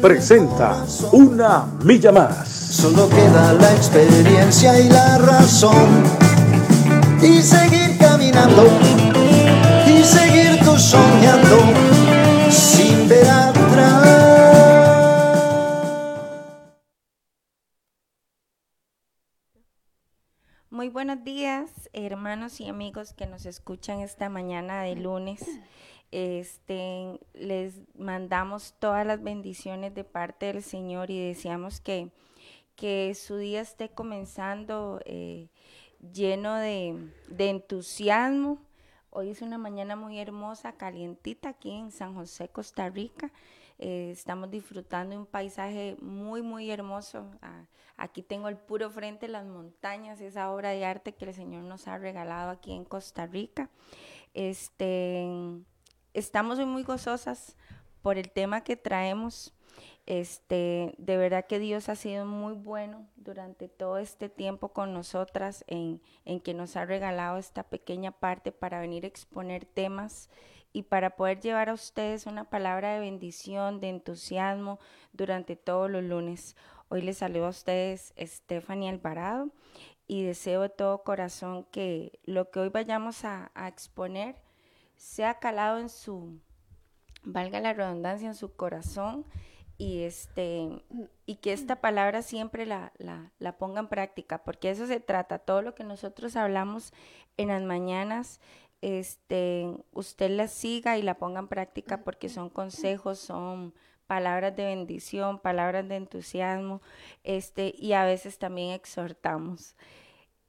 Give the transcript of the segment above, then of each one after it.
presenta Una Milla Más. Solo queda la experiencia y la razón. Y seguir caminando. Y seguir tú soñando. Sin ver atrás. Muy buenos días, hermanos y amigos que nos escuchan esta mañana de lunes. Este, les mandamos todas las bendiciones de parte del Señor y deseamos que, que su día esté comenzando eh, lleno de, entusiasmo. Hoy es una mañana muy hermosa, calientita aquí en San José, Costa Rica. Eh, estamos disfrutando de un paisaje muy, muy hermoso. Ah, aquí tengo el puro frente, las montañas, esa obra de arte que el Señor nos ha regalado aquí en Costa Rica. Este, estamos muy gozosas por el tema que traemos. Este, de verdad que Dios ha sido muy bueno durante todo este tiempo con nosotras en, en que nos ha regalado esta pequeña parte para venir a exponer temas y para poder llevar a ustedes una palabra de bendición, de entusiasmo durante todos los lunes. Hoy les saludo a ustedes Stephanie Alvarado y deseo de todo corazón que lo que hoy vayamos a, a exponer sea calado en su, valga la redundancia, en su corazón y, este, y que esta palabra siempre la, la, la ponga en práctica, porque eso se trata, todo lo que nosotros hablamos en las mañanas, este, usted la siga y la ponga en práctica porque son consejos, son palabras de bendición, palabras de entusiasmo, este, y a veces también exhortamos.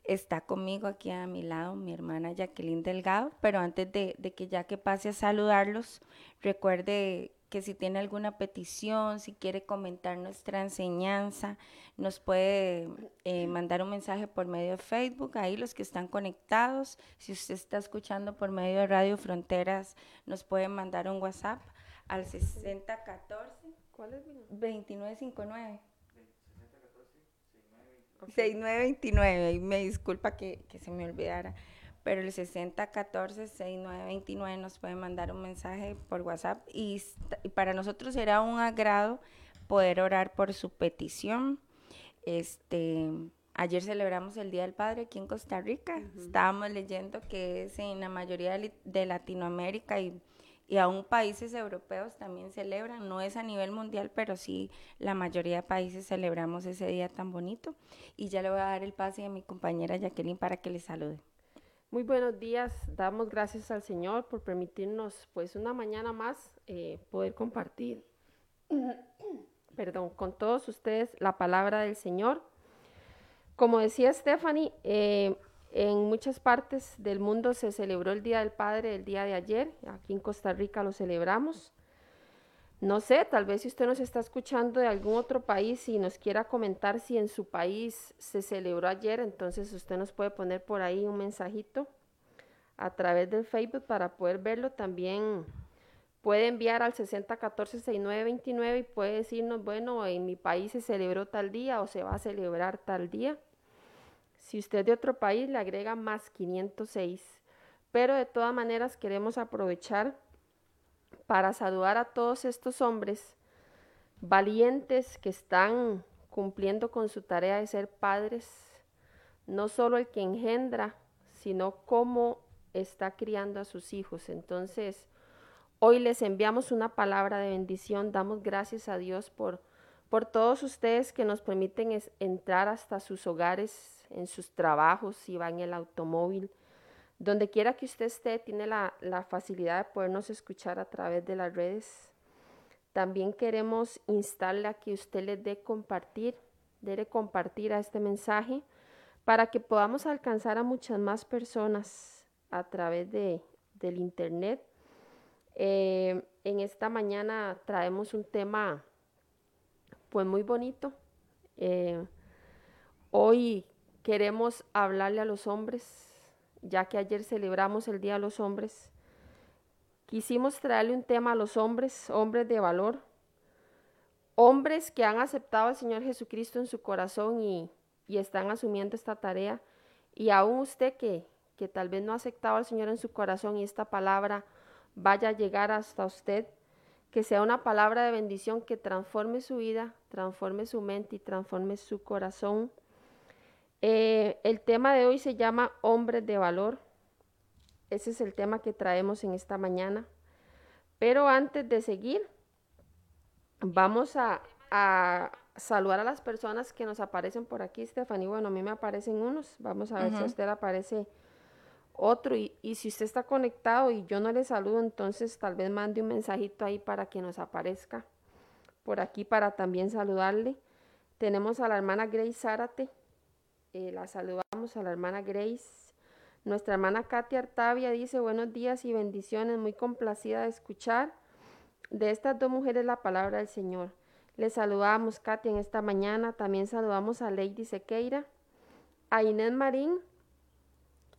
Está conmigo aquí a mi lado mi hermana Jacqueline Delgado, pero antes de, de que ya que pase a saludarlos, recuerde que si tiene alguna petición, si quiere comentar nuestra enseñanza, nos puede eh, mandar un mensaje por medio de Facebook, ahí los que están conectados. Si usted está escuchando por medio de Radio Fronteras, nos puede mandar un WhatsApp al 6014 ¿cuál es? 2959. 6929, y me disculpa que, que, se me olvidara, pero el 6014-6929 nos puede mandar un mensaje por WhatsApp y, y, para nosotros será un agrado poder orar por su petición. Este, ayer celebramos el Día del Padre aquí en Costa Rica, uh -huh. estábamos leyendo que es en la mayoría de Latinoamérica y y aún países europeos también celebran, no es a nivel mundial, pero sí la mayoría de países celebramos ese día tan bonito. Y ya le voy a dar el pase a mi compañera Jacqueline para que le salude. Muy buenos días, damos gracias al Señor por permitirnos pues una mañana más eh, poder compartir, perdón, con todos ustedes la palabra del Señor. Como decía Stephanie, eh, en muchas partes del mundo se celebró el Día del Padre el día de ayer. Aquí en Costa Rica lo celebramos. No sé, tal vez si usted nos está escuchando de algún otro país y nos quiera comentar si en su país se celebró ayer, entonces usted nos puede poner por ahí un mensajito a través del Facebook para poder verlo. También puede enviar al 6014-6929 y puede decirnos, bueno, en mi país se celebró tal día o se va a celebrar tal día. Si usted de otro país le agrega más 506. Pero de todas maneras queremos aprovechar para saludar a todos estos hombres valientes que están cumpliendo con su tarea de ser padres, no solo el que engendra, sino cómo está criando a sus hijos. Entonces, hoy les enviamos una palabra de bendición, damos gracias a Dios por, por todos ustedes que nos permiten es, entrar hasta sus hogares, en sus trabajos, si va en el automóvil, donde quiera que usted esté, tiene la, la, facilidad de podernos escuchar a través de las redes. También queremos instarle a que usted le dé compartir, debe compartir a este mensaje para que podamos alcanzar a muchas más personas a través de, del internet. Eh, en esta mañana traemos un tema pues muy bonito. Eh, hoy queremos hablarle a los hombres, ya que ayer celebramos el Día de los Hombres. Quisimos traerle un tema a los hombres, hombres de valor, hombres que han aceptado al Señor Jesucristo en su corazón y, y están asumiendo esta tarea. Y aún usted que, que tal vez no ha aceptado al Señor en su corazón y esta palabra vaya a llegar hasta usted, que sea una palabra de bendición que transforme su vida, transforme su mente y transforme su corazón. Eh, el tema de hoy se llama Hombres de Valor. Ese es el tema que traemos en esta mañana. Pero antes de seguir, vamos a, saludar a las personas que nos aparecen por aquí, Stephanie. Bueno, a mí me aparecen unos. Vamos a ver si a usted aparece otro. Y, si usted está conectado y yo no le saludo, entonces tal vez mande un mensajito ahí para que nos aparezca por aquí para también saludarle. Tenemos a la hermana Grace Zárate. Eh, la saludamos a la hermana Grace. Nuestra hermana Katia Artavia dice buenos días y bendiciones, muy complacida de escuchar de estas dos mujeres la palabra del Señor. Le saludamos, Katia, en esta mañana. También saludamos a Lady Sequeira, a Inés Marín,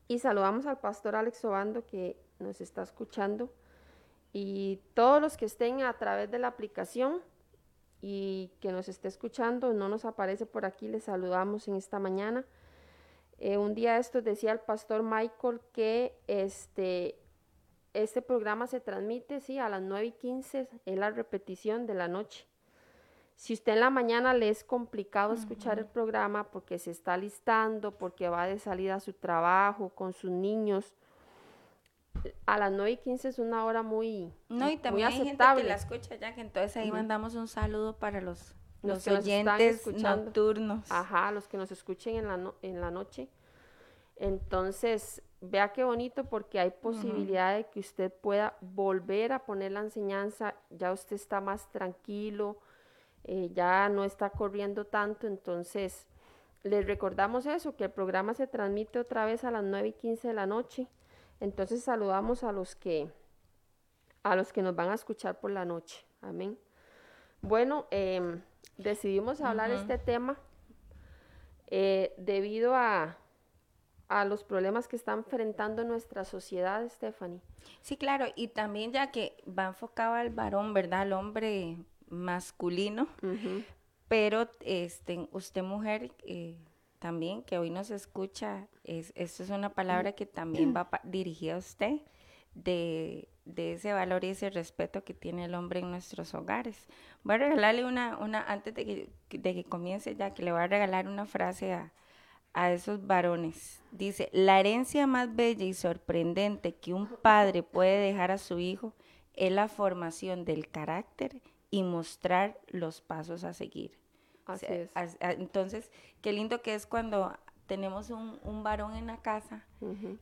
y saludamos al pastor Alex Obando que nos está escuchando y todos los que estén a través de la aplicación y que nos esté escuchando, no nos aparece por aquí, les saludamos en esta mañana. Eh, un día esto decía el pastor Michael que este, este programa se transmite, sí, a las 9 y 15, es la repetición de la noche. Si usted en la mañana le es complicado escuchar el programa porque se está listando, porque va de salida a su trabajo con sus niños, a las 9 y 15 es una hora muy No, y también hay gente que la escucha ya, que entonces ahí mandamos un saludo para los, los, oyentes nocturnos. Ajá, los que nos escuchen en la, en la noche. Entonces, vea qué bonito porque hay posibilidad de que usted pueda volver a poner la enseñanza, ya usted está más tranquilo, eh, ya no está corriendo tanto, entonces les recordamos eso, que el programa se transmite otra vez a las 9 y 15 de la noche, entonces saludamos a los que, a los que nos van a escuchar por la noche, amén. Bueno, em, decidimos hablar este tema eh, debido a, a los problemas que está enfrentando nuestra sociedad, Stephanie. Sí, claro, y también ya que va enfocado al varón, ¿verdad? Al hombre masculino, pero este, usted mujer eh, también, que hoy nos escucha, es, esto es una palabra que también va dirigida a usted de, ese valor y ese respeto que tiene el hombre en nuestros hogares. Voy a regalarle una, una antes de que, de que comience ya, que le voy a regalar una frase a, a esos varones. Dice, la herencia más bella y sorprendente que un padre puede dejar a su hijo es la formación del carácter y mostrar los pasos a seguir. Así es. entonces, qué lindo que es cuando tenemos un, un varón en la casa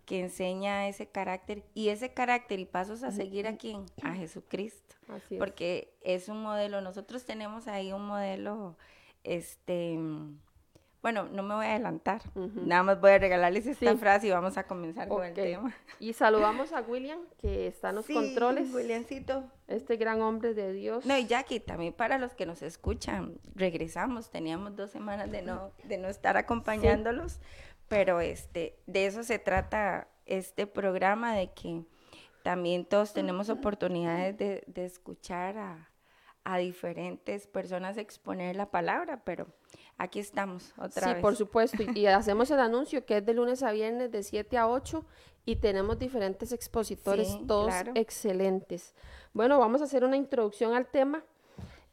que enseña ese carácter y ese carácter y pasos a seguir a quién? A Jesucristo. Así es. Porque es un modelo, nosotros tenemos ahí un modelo, este, bueno, no me voy a adelantar, nada más voy a regalarles esta frase y vamos a comenzar con el tema. Y saludamos a William, que está en los sí, controles. Williamcito. Este gran hombre de Dios. No, y Jackie, también para los que nos escuchan, regresamos, teníamos dos semanas de no, de no estar acompañándolos, pero este, de eso se trata este programa, de que también todos tenemos oportunidades de, de escuchar a, a diferentes personas exponer la palabra, pero aquí estamos otra vez. Sí, por supuesto, y, hacemos el anuncio que es de lunes a viernes de 7 a 8 y tenemos diferentes expositores, todos excelentes. Bueno, vamos a hacer una introducción al tema.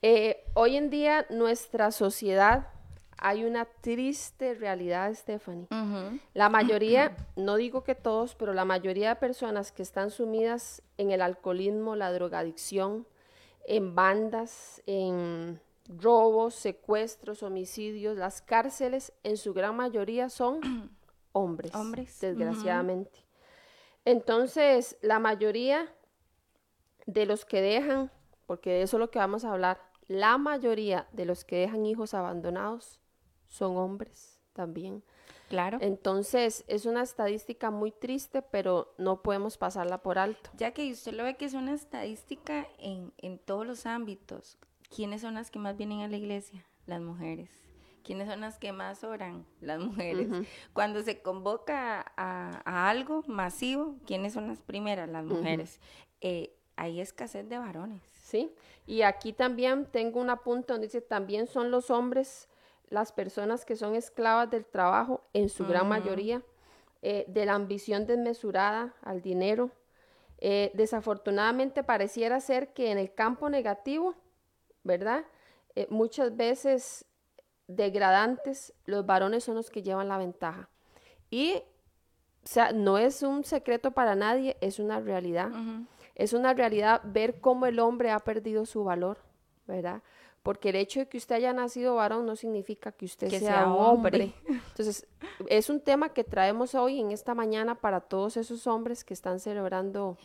Eh, hoy en día nuestra sociedad hay una triste realidad, Stephanie. La mayoría, no digo que todos, pero la mayoría de personas que están sumidas en el alcoholismo, la drogadicción, en bandas, en robos, secuestros, homicidios, las cárceles en su gran mayoría son hombres, hombres. desgraciadamente. Entonces, la mayoría de los que dejan, porque de eso es lo que vamos a hablar, la mayoría de los que dejan hijos abandonados son hombres también. Claro. Entonces, es una estadística muy triste, pero no podemos pasarla por alto. Ya que usted lo ve que es una estadística en, en todos los ámbitos. ¿Quiénes son las que más vienen a la iglesia? Las mujeres. ¿Quiénes son las que más oran? Las mujeres. Cuando se convoca a, algo masivo, ¿quiénes son las primeras? Las mujeres. Eh, hay escasez de varones. Sí, y aquí también tengo un apunte donde dice, también son los hombres las personas que son esclavas del trabajo, en su gran mayoría, eh, de la ambición desmesurada al dinero. Eh, desafortunadamente pareciera ser que en el campo negativo, ¿verdad? Eh, muchas veces degradantes, los varones son los que llevan la ventaja. Y, o sea, no es un secreto para nadie, es una realidad. Es una realidad ver cómo el hombre ha perdido su valor, ¿verdad? Porque el hecho de que usted haya nacido varón no significa que usted sea, un hombre. Entonces, es un tema que traemos hoy en esta mañana para todos esos hombres que están celebrando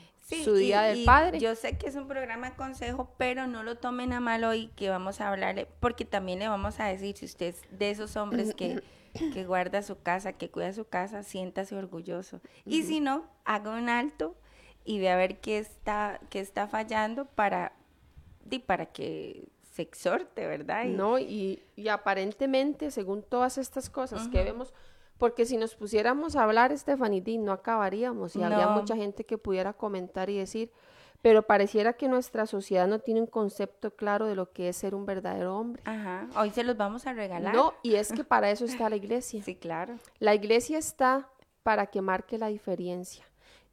su Día del Padre. Yo sé que es un programa de consejo, pero no lo tomen a mal hoy que vamos a hablar, porque también le vamos a decir, si usted es de esos hombres que, que guarda su casa, que cuida su casa, siéntase orgulloso. Y si no, haga un alto y ve a ver qué está, qué está fallando para, para que se exhorte, ¿verdad? no, y, aparentemente, según todas estas cosas que vemos, porque si nos pusiéramos a hablar, Stephanie, no acabaríamos y habría mucha gente que pudiera comentar y decir, pero pareciera que nuestra sociedad no tiene un concepto claro de lo que es ser un verdadero hombre. Ajá, hoy se los vamos a regalar. No, y es que para eso está la iglesia. Sí, claro. La iglesia está para que marque la diferencia.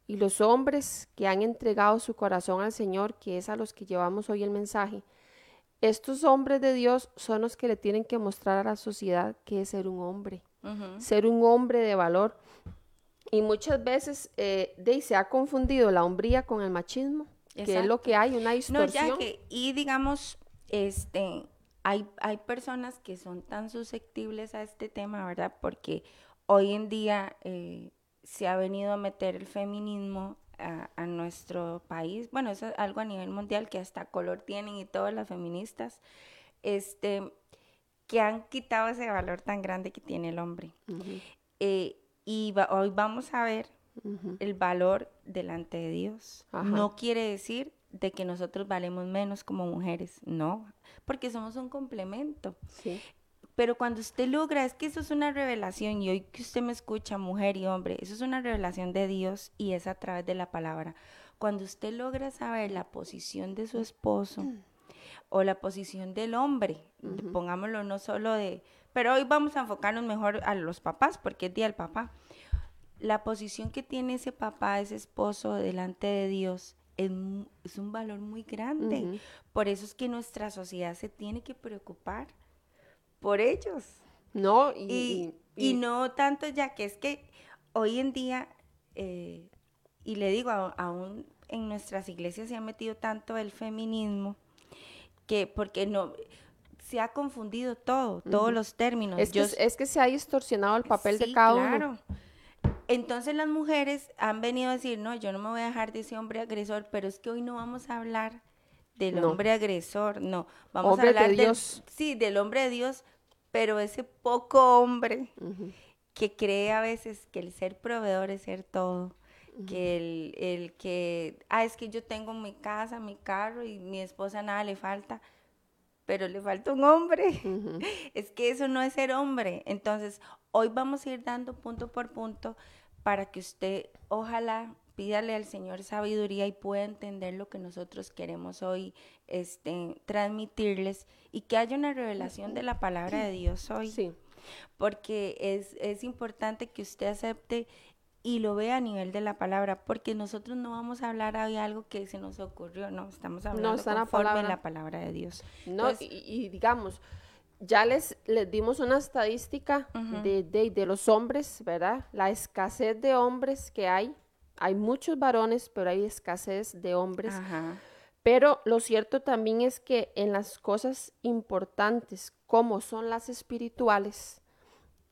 Y los hombres que han entregado su corazón al Señor, que es a los que llevamos hoy el mensaje, estos hombres de Dios son los que le tienen que mostrar a la sociedad que es ser un hombre, ser un hombre de valor. Y muchas veces eh, se ha confundido la hombría con el machismo, que es lo que hay, una distorsión. y digamos, este, hay, hay personas que son tan susceptibles a este tema, ¿verdad? Porque hoy en día eh, se ha venido a meter el feminismo a, nuestro país, bueno, eso es algo a nivel mundial que hasta color tienen y todas las feministas, este, que han quitado ese valor tan grande que tiene el hombre. Eh, y hoy vamos a ver el valor delante de Dios. No quiere decir de que nosotros valemos menos como mujeres, no, porque somos un complemento. Sí. Pero cuando usted logra, es que eso es una revelación, y hoy que usted me escucha, mujer y hombre, eso es una revelación de Dios y es a través de la palabra. Cuando usted logra saber la posición de su esposo o la posición del hombre, pongámoslo no solo de, pero hoy vamos a enfocarnos mejor a los papás, porque es día del papá. La posición que tiene ese papá, ese esposo delante de Dios, es, es un valor muy grande. Por eso es que nuestra sociedad se tiene que preocupar por ellos. No, y, y, no tanto ya que es que hoy en día, eh, y le digo, aún en nuestras iglesias se ha metido tanto el feminismo, que porque no se ha confundido todo, todos los términos. Es, que, es que se ha distorsionado el papel de cada claro. Entonces las mujeres han venido a decir, no, yo no me voy a dejar de ese hombre agresor, pero es que hoy no vamos a hablar del hombre agresor, no, vamos a hablar de Dios. sí, del hombre de Dios, pero ese poco hombre que cree a veces que el ser proveedor es ser todo, que el, el, que, ah, es que yo tengo mi casa, mi carro y mi esposa nada le falta, pero le falta un hombre. Es que eso no es ser hombre. Entonces, hoy vamos a ir dando punto por punto para que usted, ojalá, pídale al Señor sabiduría y pueda entender lo que nosotros queremos hoy este, transmitirles y que haya una revelación de la palabra de Dios hoy. Sí. Porque es, es importante que usted acepte y lo vea a nivel de la palabra, porque nosotros no vamos a hablar hoy algo que se nos ocurrió, no, estamos hablando no, conforme la palabra de Dios. No, y, digamos, ya les, les dimos una estadística de, de, de, los hombres, ¿verdad? La escasez de hombres que hay hay muchos varones, pero hay escasez de hombres. Pero lo cierto también es que en las cosas importantes, como son las espirituales,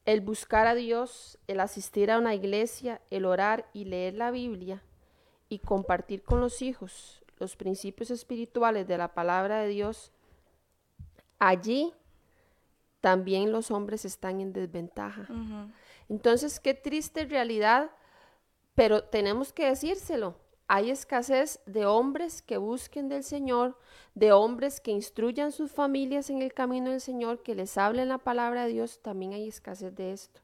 el buscar a Dios, el asistir a una iglesia, el orar y leer la Biblia y compartir con los hijos los principios espirituales de la palabra de Dios, allí también los hombres están en desventaja. Entonces, qué triste realidad pero tenemos que decírselo. hay escasez de hombres que busquen del Señor, de hombres que instruyan sus familias en el camino del Señor, que les hablen la palabra de Dios, también hay escasez de esto.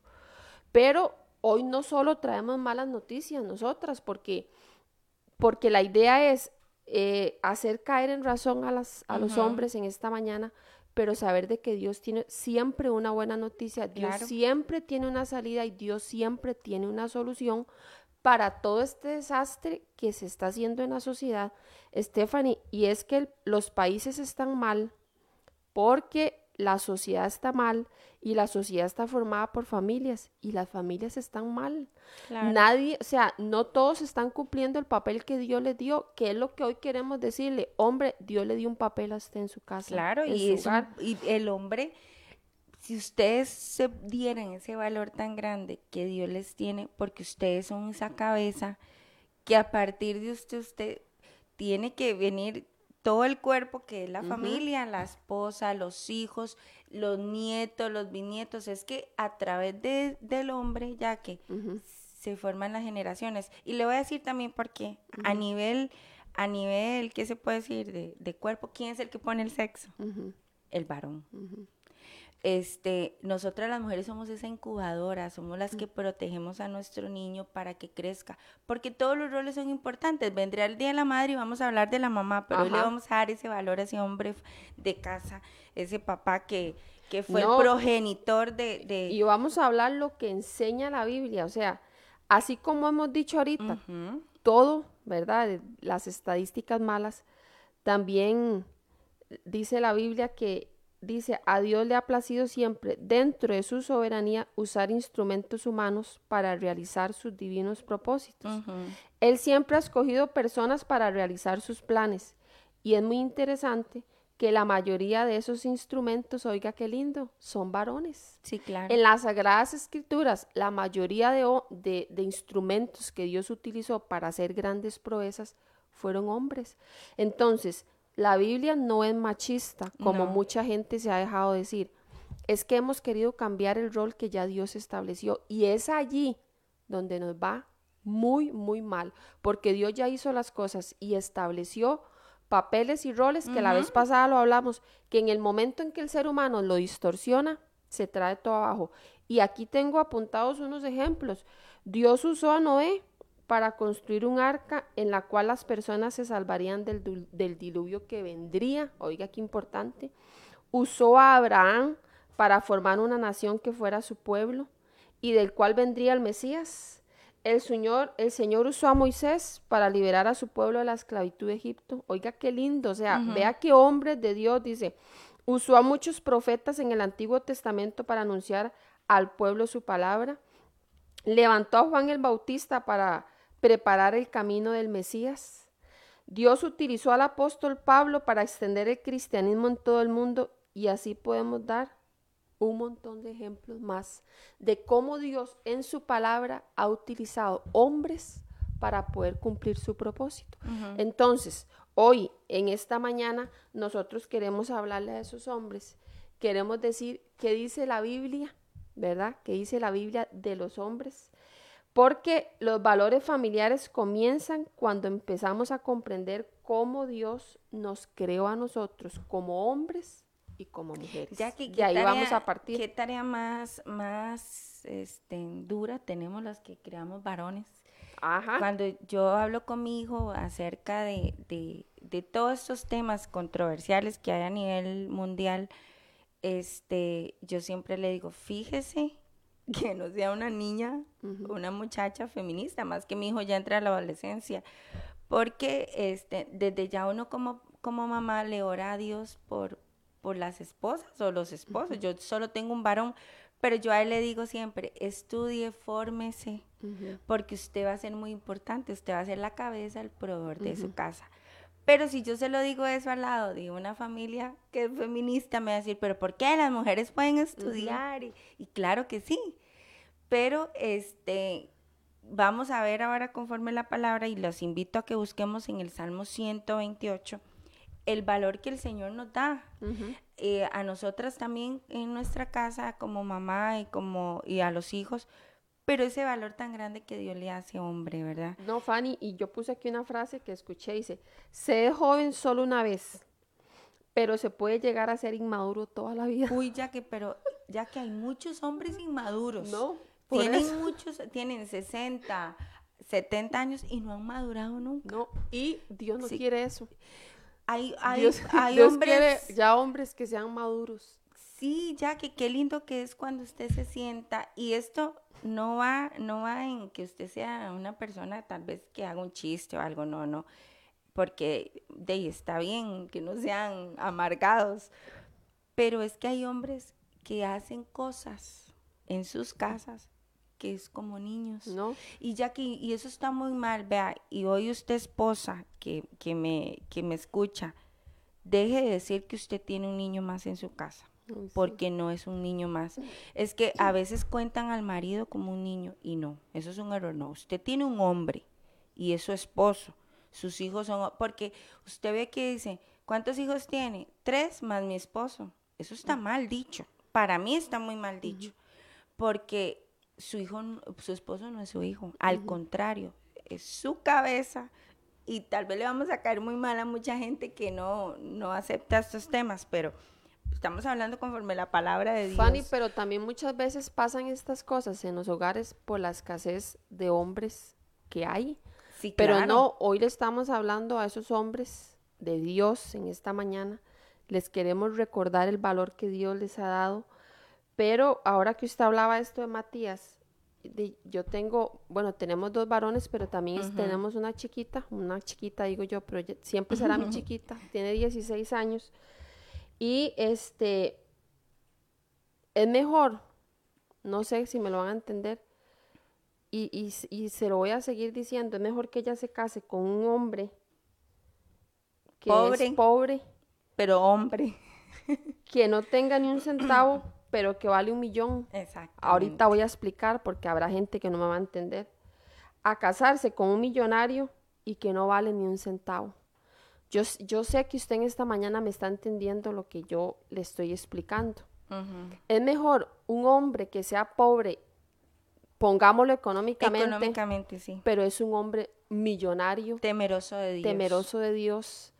Pero hoy no solo traemos malas noticias nosotras, porque, porque la idea es eh, hacer caer en razón a, las, a los hombres en esta mañana, pero saber de que Dios tiene siempre una buena noticia, Dios siempre tiene una salida y Dios siempre tiene una solución para todo este desastre que se está haciendo en la sociedad, Stephanie, y es que los países están mal porque la sociedad está mal y la sociedad está formada por familias y las familias están mal. Nadie, o sea, no todos están cumpliendo el papel que Dios les dio, que es lo que hoy queremos decirle, hombre, Dios le dio un papel a usted en su casa. Claro, y, y el hombre si ustedes se dieran ese valor tan grande que Dios les tiene, porque ustedes son esa cabeza, que a partir de usted, usted tiene que venir todo el cuerpo que es la familia, la esposa, los hijos, los nietos, los bisnietos, es que a través de, del hombre, ya que se forman las generaciones. Y le voy a decir también por qué, a nivel, a nivel, ¿qué se puede decir? De, de cuerpo, ¿quién es el que pone el sexo? El varón este, nosotras las mujeres somos esa incubadora, somos las que protegemos a nuestro niño para que crezca, porque todos los roles son importantes. Vendría el Día de la Madre y vamos a hablar de la mamá, pero hoy le vamos a dar ese valor a ese hombre de casa, ese papá que, que fue el progenitor de, Y vamos a hablar lo que enseña la Biblia, o sea, así como hemos dicho ahorita, todo, ¿verdad? Las estadísticas malas, también dice la Biblia que dice, a Dios le ha placido siempre, dentro de su soberanía, usar instrumentos humanos para realizar sus divinos propósitos. Él siempre ha escogido personas para realizar sus planes. Y es muy interesante que la mayoría de esos instrumentos, oiga qué lindo, son varones. Sí, claro. En las Sagradas Escrituras, la mayoría de, de instrumentos que Dios utilizó para hacer grandes proezas fueron hombres. Entonces, la Biblia no es machista, como mucha gente se ha dejado decir. Es que hemos querido cambiar el rol que ya Dios estableció y es allí donde nos va muy, muy mal, porque Dios ya hizo las cosas y estableció papeles y roles que la vez pasada lo hablamos, que en el momento en que el ser humano lo distorsiona, se trae todo abajo. Y aquí tengo apuntados unos ejemplos. Dios usó a Noé para construir un arca en la cual las personas se salvarían del, diluvio que vendría, oiga qué importante, usó a Abraham para formar una nación que fuera su pueblo y del cual vendría el Mesías. El Señor, el Señor usó a Moisés para liberar a su pueblo de la esclavitud de Egipto. Oiga qué lindo, o sea, vea qué hombres de Dios dice. Usó a muchos profetas en el Antiguo Testamento para anunciar al pueblo su palabra. Levantó a Juan el Bautista para preparar el camino del Mesías. Dios utilizó al apóstol Pablo para extender el cristianismo en todo el mundo y así podemos dar un montón de ejemplos más de cómo Dios en su palabra ha utilizado hombres para poder cumplir su propósito. Entonces, hoy, en esta mañana, nosotros queremos hablarle a esos hombres, queremos decir qué dice la Biblia, ¿verdad? ¿Qué dice la Biblia de los hombres? Porque los valores familiares comienzan cuando empezamos a comprender cómo Dios nos creó a nosotros como hombres y como mujeres. Ya que ahí vamos a partir. ¿Qué tarea más, más este, dura tenemos las que creamos varones? Ajá. Cuando yo hablo con mi hijo acerca de, de, de todos estos temas controversiales que hay a nivel mundial, este, yo siempre le digo, fíjese que no sea una niña, una muchacha feminista, más que mi hijo ya entra a la adolescencia, porque este, desde ya uno como, como mamá le ora a Dios por, por las esposas o los esposos. Yo solo tengo un varón, pero yo a él le digo siempre, estudie, fórmese, porque usted va a ser muy importante, usted va a ser la cabeza, el proveedor de su casa. Pero si yo se lo digo eso al lado de una familia que es feminista, me va a decir, pero ¿por qué las mujeres pueden estudiar? y, claro que sí. Pero este, vamos a ver ahora conforme la palabra y los invito a que busquemos en el Salmo 128 el valor que el Señor nos da. Eh, a nosotras también en nuestra casa como mamá y como y a los hijos pero ese valor tan grande que Dios le hace hombre, ¿verdad? No, Fanny, y yo puse aquí una frase que escuché, dice, sé joven solo una vez, pero se puede llegar a ser inmaduro toda la vida. Uy, ya que, pero ya que hay muchos hombres inmaduros. No, tienen muchos, tienen 60, 70 años y no han madurado nunca. No, y Dios no quiere eso. Hay, hay, Dios, hay Dios hombres... quiere ya hombres que sean maduros. Sí, ya que qué lindo que es cuando usted se sienta y esto no va, no va en que usted sea una persona tal vez que haga un chiste o algo, no, no, porque de ahí está bien que no sean amargados, pero es que hay hombres que hacen cosas en sus casas que es como niños. No. Y ya que, y eso está muy mal, vea, y hoy usted esposa que, que, me, que me escucha, deje de decir que usted tiene un niño más en su casa porque no es un niño más. Es que a veces cuentan al marido como un niño y no, eso es un error. No, usted tiene un hombre y es su esposo. Sus hijos son, porque usted ve que dice, ¿cuántos hijos tiene? Tres más mi esposo. Eso está mal dicho. Para mí está muy mal dicho. Porque su hijo, su esposo no es su hijo. Al contrario, es su cabeza. Y tal vez le vamos a caer muy mal a mucha gente que no, no acepta estos temas, pero estamos hablando conforme la palabra de Dios. Fanny, pero también muchas veces pasan estas cosas en los hogares por la escasez de hombres que hay. Sí, pero claro. no, hoy le estamos hablando a esos hombres de Dios en esta mañana. Les queremos recordar el valor que Dios les ha dado. Pero ahora que usted hablaba esto de Matías, de- yo tengo, bueno, tenemos dos varones, pero también tenemos una chiquita, una chiquita digo yo, pero siempre será mi chiquita, tiene 16 años. Y este, es mejor, no sé si me lo van a entender, y, y, s- y se lo voy a seguir diciendo, es mejor que ella se case con un hombre que Pobre. es pobre, Pero hombre. que no tenga ni un centavo, pero que vale un millón. Exacto. Ahorita voy a explicar porque habrá gente que no me va a entender. A casarse con un millonario y que no vale ni un centavo. Yo, yo sé que usted en esta mañana me está entendiendo lo que yo le estoy explicando. Es mejor un hombre que sea pobre, pongámoslo económicamente, Económicamente, sí. pero es un hombre millonario, Temeroso de Dios. temeroso de Dios.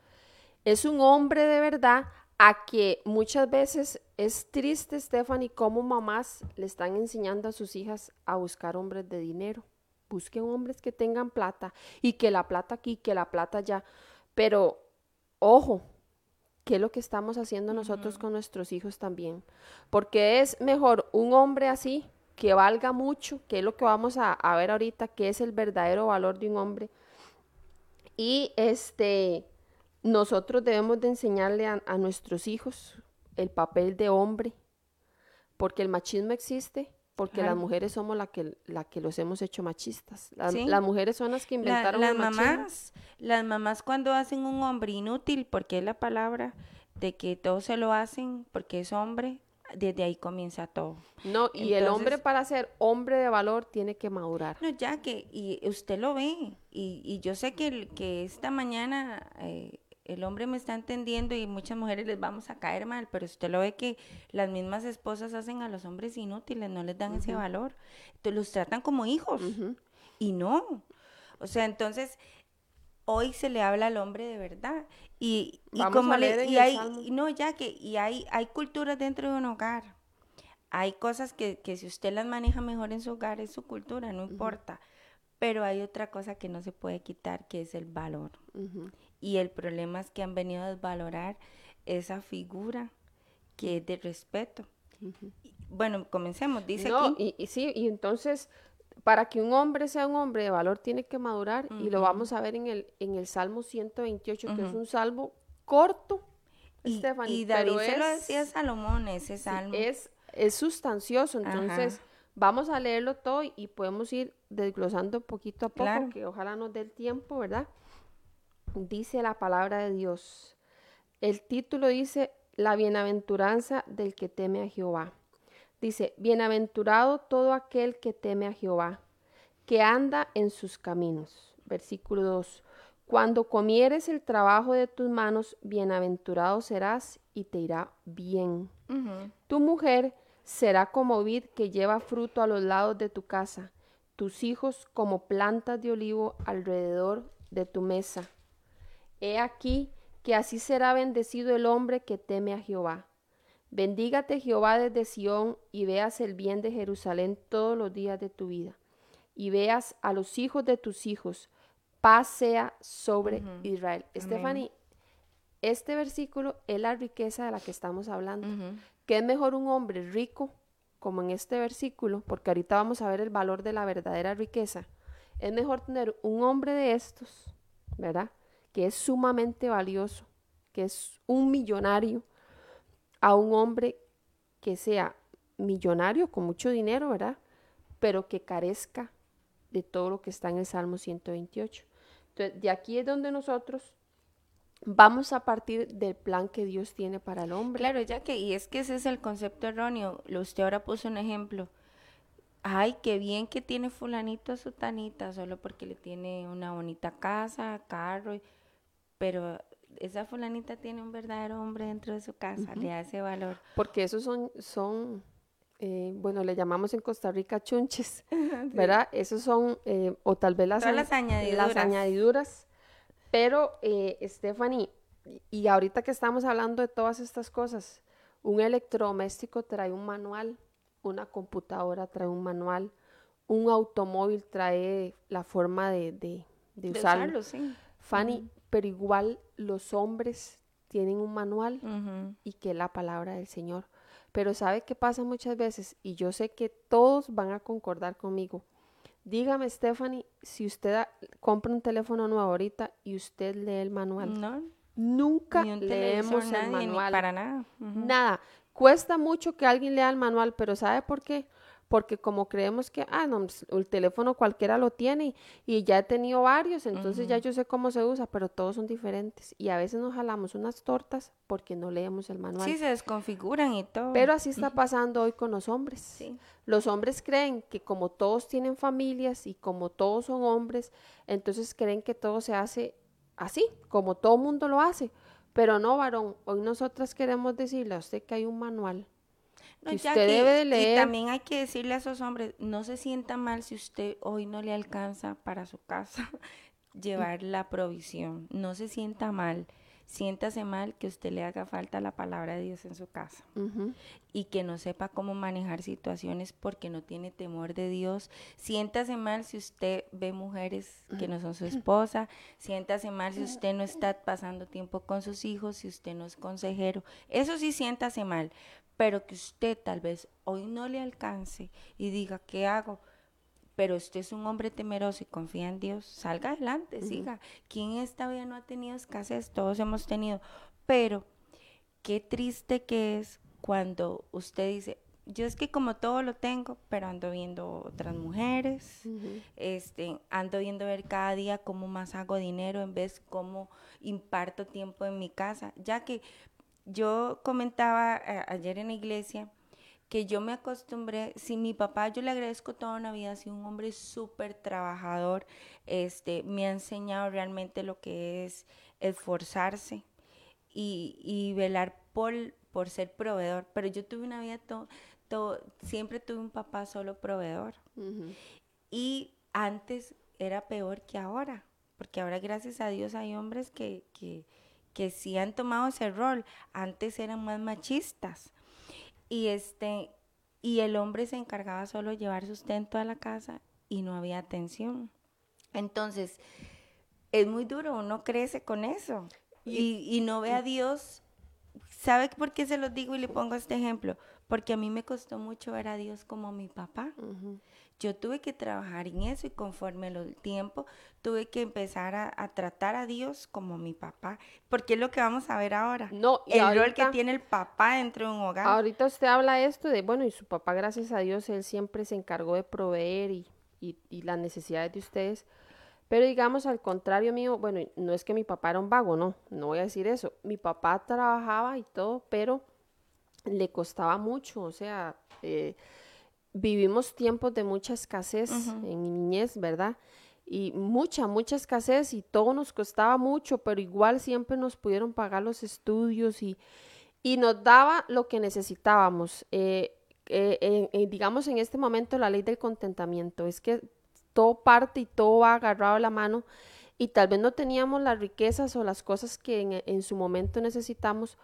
Es un hombre de verdad a que muchas veces es triste, Stephanie, cómo mamás le están enseñando a sus hijas a buscar hombres de dinero. Busquen hombres que tengan plata y que la plata aquí, que la plata allá. Pero, ojo, ¿qué es lo que estamos haciendo nosotros con nuestros hijos también? Porque es mejor un hombre así, que valga mucho, que es lo que vamos a, a ver ahorita, que es el verdadero valor de un hombre. Y este, nosotros debemos de enseñarle a, a nuestros hijos el papel de hombre, porque el machismo existe, porque Claro. las mujeres somos la que, la que los hemos hecho machistas. Las, Sí. las mujeres son las que La- inventaron las mamás, las mamás cuando hacen un hombre inútil, porque es la palabra de que todos se lo hacen porque es hombre, desde ahí comienza todo. No, y el hombre para ser hombre de valor tiene que madurar. No, ya que, y usted lo ve, y, y yo sé que, que esta mañana eh, el hombre me está entendiendo y muchas mujeres les vamos a caer mal, pero usted lo ve que las mismas esposas hacen a los hombres inútiles, no les dan ese valor, entonces los tratan como hijos, y no. O sea, entonces, hoy se le habla al hombre de verdad, y, y como le- y hay, y no, ya que, y hay, hay culturas dentro de un hogar, hay cosas que, que si usted las maneja mejor en su hogar, es su cultura, no importa. Pero hay otra cosa que no se puede quitar, que es el valor. Y el problema es que han venido a desvalorar esa figura que es de respeto. Y, Bueno, comencemos. Dice no, aquí. y, y sí, y entonces, para que un hombre sea un hombre de valor, tiene que madurar, y lo vamos a ver en el, en el Salmo 128, que es un salmo corto, Y, Stephanie, y David pero se lo decía Salomón, ese salmo. es, es sustancioso, entonces Ajá. vamos a leerlo todo y podemos ir desglosando poquito a poco, Claro. que ojalá nos dé el tiempo, ¿verdad? Dice la palabra de Dios. El título dice, la bienaventuranza del que teme a Jehová. Dice, bienaventurado todo aquel que teme a Jehová, que anda en sus caminos. Versículo 2. Cuando comieres el trabajo de tus manos, bienaventurado serás y te irá bien. Tu mujer será como vid que lleva fruto a los lados de tu casa, tus hijos como plantas de olivo alrededor de tu mesa. He aquí que así será bendecido el hombre que teme a Jehová. Bendígate Jehová desde Sión y veas el bien de Jerusalén todos los días de tu vida. Y veas a los hijos de tus hijos. Paz sea sobre Israel. Stephanie, este versículo es la riqueza de la que estamos hablando. ¿Qué es mejor un hombre rico, como en este versículo, porque ahorita vamos a ver el valor de la verdadera riqueza? Es mejor tener un hombre de estos, ¿verdad? Que es sumamente valioso, que es un millonario, a un hombre que sea millonario, con mucho dinero, ¿verdad? Pero que carezca de todo lo que está en el Salmo 128. Entonces, de aquí es donde nosotros vamos a partir del plan que Dios tiene para el hombre. Claro, ya que, y es que ese es el concepto erróneo. Usted ahora puso un ejemplo. Ay, qué bien que tiene fulanito a su tanita, solo porque le tiene una bonita casa, carro, pero esa fulanita tiene un verdadero hombre dentro de su casa, le hace valor. Porque esos son, son eh, bueno, le llamamos en Costa Rica chunches, ¿verdad? Esos son, eh, o tal vez las, las añadiduras. Las añadiduras pero, eh, Stephanie, y ahorita que estamos hablando de todas estas cosas, un electrodoméstico trae un manual, una computadora trae un manual, un automóvil trae la forma de, de, de, usarlo. sí. Fanny, pero igual los hombres tienen un manual y que la palabra del Señor. Pero ¿sabe qué pasa muchas veces? Y yo sé que todos van a concordar conmigo. Dígame, Stephanie, si usted compra un teléfono nuevo ahorita y usted lee el manual. No. Nunca leemos el manual. para nada. Nada. Cuesta mucho que alguien lea el manual, pero ¿sabe por qué? Porque como creemos que, ah, no, pues, el teléfono cualquiera lo tiene y, ya he tenido varios, entonces ya yo sé cómo se usa, pero todos son diferentes y a veces nos jalamos unas tortas porque no leemos el manual. Sí, se desconfiguran y todo. Pero así está pasando hoy con los hombres. Sí. Los hombres creen que como todos tienen familias y como todos son hombres, entonces creen que todo se hace así, como todo mundo lo hace. Pero no, varón, hoy nosotras queremos decirle a usted que hay un manual usted debe de leer. Y también hay que decirle a esos hombres, no se sienta mal si usted hoy no le alcanza para su casa llevar la provisión. No se sienta mal. Siéntase mal que usted le haga falta la palabra de Dios en su casa y que no sepa cómo manejar situaciones porque no tiene temor de Dios. Siéntase mal si usted ve mujeres que no son su esposa. Siéntase mal si usted no está pasando tiempo con sus hijos, si usted no es consejero. Eso sí, siéntase mal pero que usted tal vez hoy no le alcance y diga, ¿qué hago? Pero usted es un hombre temeroso y confía en Dios, salga adelante, siga. ¿Quién esta vida no ha tenido escasez? Todos hemos tenido. Pero qué triste que es cuando usted dice, yo es que como todo lo tengo, pero ando viendo otras mujeres, este, ando viendo ver cada día cómo más hago dinero en vez cómo imparto tiempo en mi casa, ya que yo comentaba eh, ayer en la iglesia que yo me acostumbré, si mi papá, yo le agradezco toda una vida, ha sido un hombre súper trabajador, este, me ha enseñado realmente lo que es esforzarse y, y velar por, por ser proveedor, pero yo tuve una vida, todo, siempre tuve un papá solo proveedor. Y antes era peor que ahora, porque ahora gracias a Dios hay hombres que, que que sí han tomado ese rol. Antes eran más machistas. Y este y el hombre se encargaba solo de llevar sustento a la casa y no había atención. Entonces, es muy duro, uno crece con eso y, y no ve a Dios. ¿Sabe por qué se lo digo y le pongo este ejemplo? Porque a mí me costó mucho ver a Dios como mi papá. Yo tuve que trabajar en eso y conforme el tiempo tuve que empezar a, tratar a Dios como mi papá, porque es lo que vamos a ver ahora. No, el rol que tiene el papá dentro de un hogar. Ahorita usted habla esto de, bueno, y su papá, gracias a Dios, él siempre se encargó de proveer y, y, y las necesidades de ustedes. Pero digamos al contrario mío, bueno, no es que mi papá era un vago, no, no voy a decir eso. Mi papá trabajaba y todo, pero le costaba mucho, o sea, eh, vivimos tiempos de mucha escasez en mi niñez, ¿verdad? Y mucha, mucha escasez y todo nos costaba mucho, pero igual siempre nos pudieron pagar los estudios y, y nos daba lo que necesitábamos. Eh, eh, digamos en este momento la ley del contentamiento es que todo parte y todo va agarrado a la mano y tal vez no teníamos las riquezas o las cosas que en, en su momento necesitamos,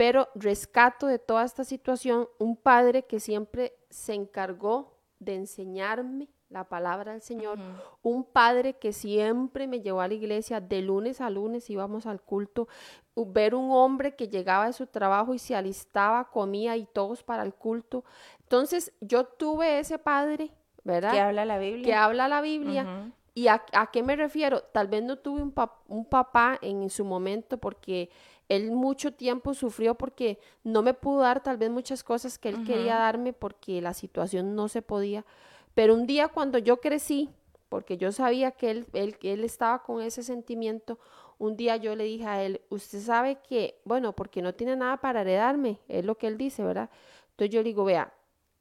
pero rescato de toda esta situación un padre que siempre se encargó de enseñarme la palabra del Señor, un padre que siempre me llevó a la iglesia, de lunes a lunes íbamos al culto, ver un hombre que llegaba de su trabajo y se alistaba, comía y todos para el culto. Entonces yo tuve ese padre, ¿verdad? Que habla la Biblia. Que habla la Biblia. ¿Y a, qué me refiero? Tal vez no tuve un, un papá en, su momento porque él mucho tiempo sufrió porque no me pudo dar tal vez muchas cosas que él quería darme porque la situación no se podía pero un día cuando yo crecí, porque yo sabía que él, él, él estaba con ese sentimiento, un día yo le dije a él, usted sabe que, bueno, porque no tiene nada para heredarme, es lo que él dice, ¿verdad? Entonces yo le digo, vea,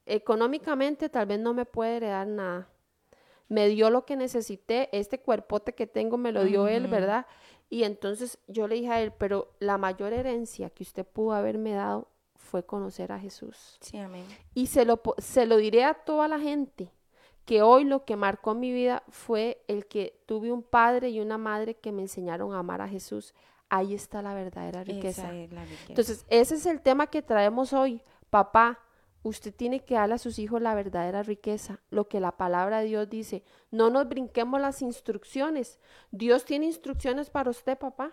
económicamente tal vez no me puede heredar nada. Me dio lo que necesité, este cuerpote que tengo me lo dio él, ¿verdad? Y entonces yo le dije a él, pero la mayor herencia que usted pudo haberme dado fue conocer a Jesús. Sí, amén. Y se lo, se lo diré a toda la gente que hoy lo que marcó mi vida fue el que tuve un padre y una madre que me enseñaron a amar a Jesús. Ahí está la verdadera riqueza. Entonces, ese es el tema que traemos hoy. Papá, usted tiene que darle a sus hijos la verdadera riqueza, lo que la palabra de Dios dice. No nos brinquemos las instrucciones. Dios tiene instrucciones para usted, papá.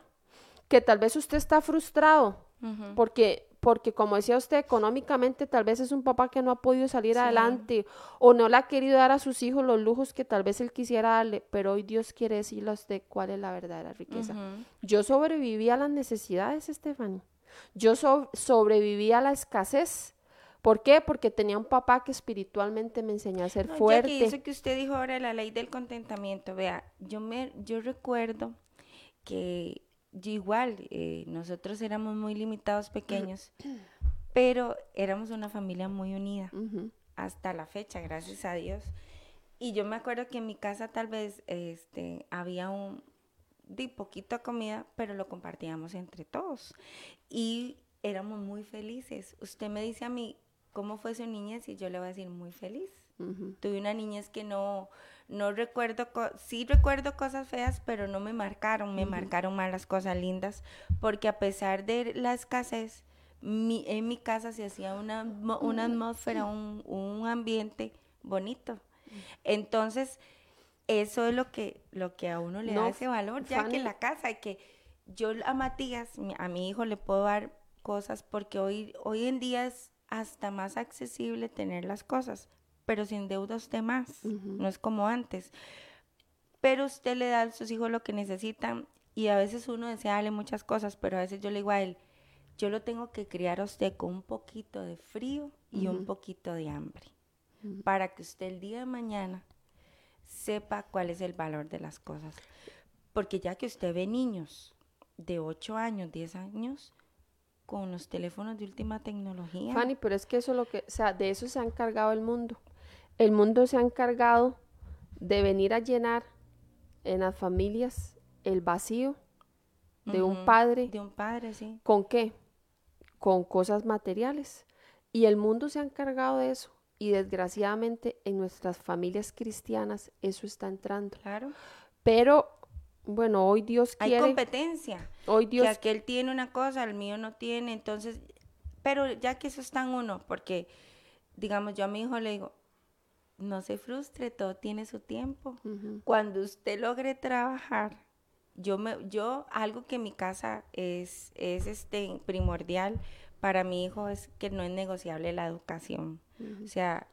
Que tal vez usted está frustrado porque porque como decía usted, económicamente tal vez es un papá que no ha podido salir adelante o no le ha querido dar a sus hijos los lujos que tal vez él quisiera darle, pero hoy Dios quiere decirle a usted cuál es la verdadera riqueza. Yo sobreviví a las necesidades, Estefany. Yo sobreviví a la escasez. ¿Por qué? Porque tenía un papá que espiritualmente me enseñó a ser fuerte. Y eso que usted dijo ahora, la ley del contentamiento, vea, yo me, yo recuerdo que igual, eh, nosotros éramos muy limitados pequeños, pero éramos una familia muy unida hasta la fecha, gracias a Dios. Y yo me acuerdo que en mi casa tal vez este, había un de poquita comida, pero lo compartíamos entre todos. Y éramos muy felices. Usted me dice a mí cómo fue su niñez y yo le voy a decir muy feliz. Tuve una niñez que no, no recuerdo, sí recuerdo cosas feas, pero no me marcaron, me marcaron más las cosas lindas, porque a pesar de la escasez, en mi casa se hacía una, una atmósfera, un, un ambiente bonito. Entonces, eso es lo que, lo que a uno le da ese valor, ya que en la casa, hay que yo a Matías, a mi hijo le puedo dar cosas porque hoy, hoy en día es hasta más accesible tener las cosas pero sin deuda usted más, no es como antes. Pero usted le da a sus hijos lo que necesitan y a veces uno desea darle muchas cosas, pero a veces yo le digo a él, yo lo tengo que criar a usted con un poquito de frío y un poquito de hambre, para que usted el día de mañana sepa cuál es el valor de las cosas. Porque ya que usted ve niños de 8 años, 10 años, con los teléfonos de última tecnología. Fanny, pero es que eso lo que, o sea, de eso se ha encargado el mundo. El mundo se ha encargado de venir a llenar en las familias el vacío de un padre. De un padre, sí. ¿Con qué? Con cosas materiales. Y el mundo se ha encargado de eso. Y desgraciadamente en nuestras familias cristianas eso está entrando. Claro. Pero bueno, hoy Dios quiere. Hay competencia. Hoy Dios. Que aquel tiene una cosa, el mío no tiene. Entonces, pero ya que eso está en uno, porque, digamos, yo a mi hijo le digo, no se frustre, todo tiene su tiempo. Cuando usted logre trabajar, yo me, yo, algo que en mi casa es, es este primordial para mi hijo es que no es negociable la educación. O sea,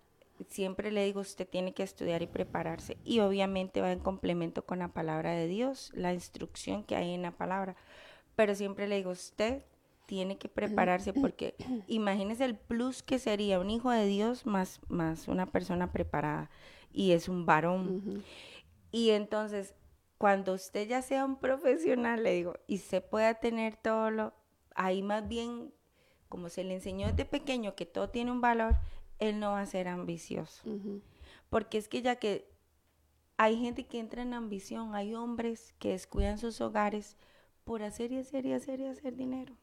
siempre le digo, usted tiene que estudiar y prepararse. Y obviamente va en complemento con la palabra de Dios, la instrucción que hay en la palabra. Pero siempre le digo, usted tiene que prepararse porque imagínese el plus que sería un hijo de Dios más, más una persona preparada y es un varón. Y entonces, cuando usted ya sea un profesional, le digo, y se pueda tener todo lo, ahí más bien, como se le enseñó desde pequeño que todo tiene un valor, él no va a ser ambicioso. Porque es que ya que hay gente que entra en ambición, hay hombres que descuidan sus hogares por hacer y hacer y hacer y hacer dinero.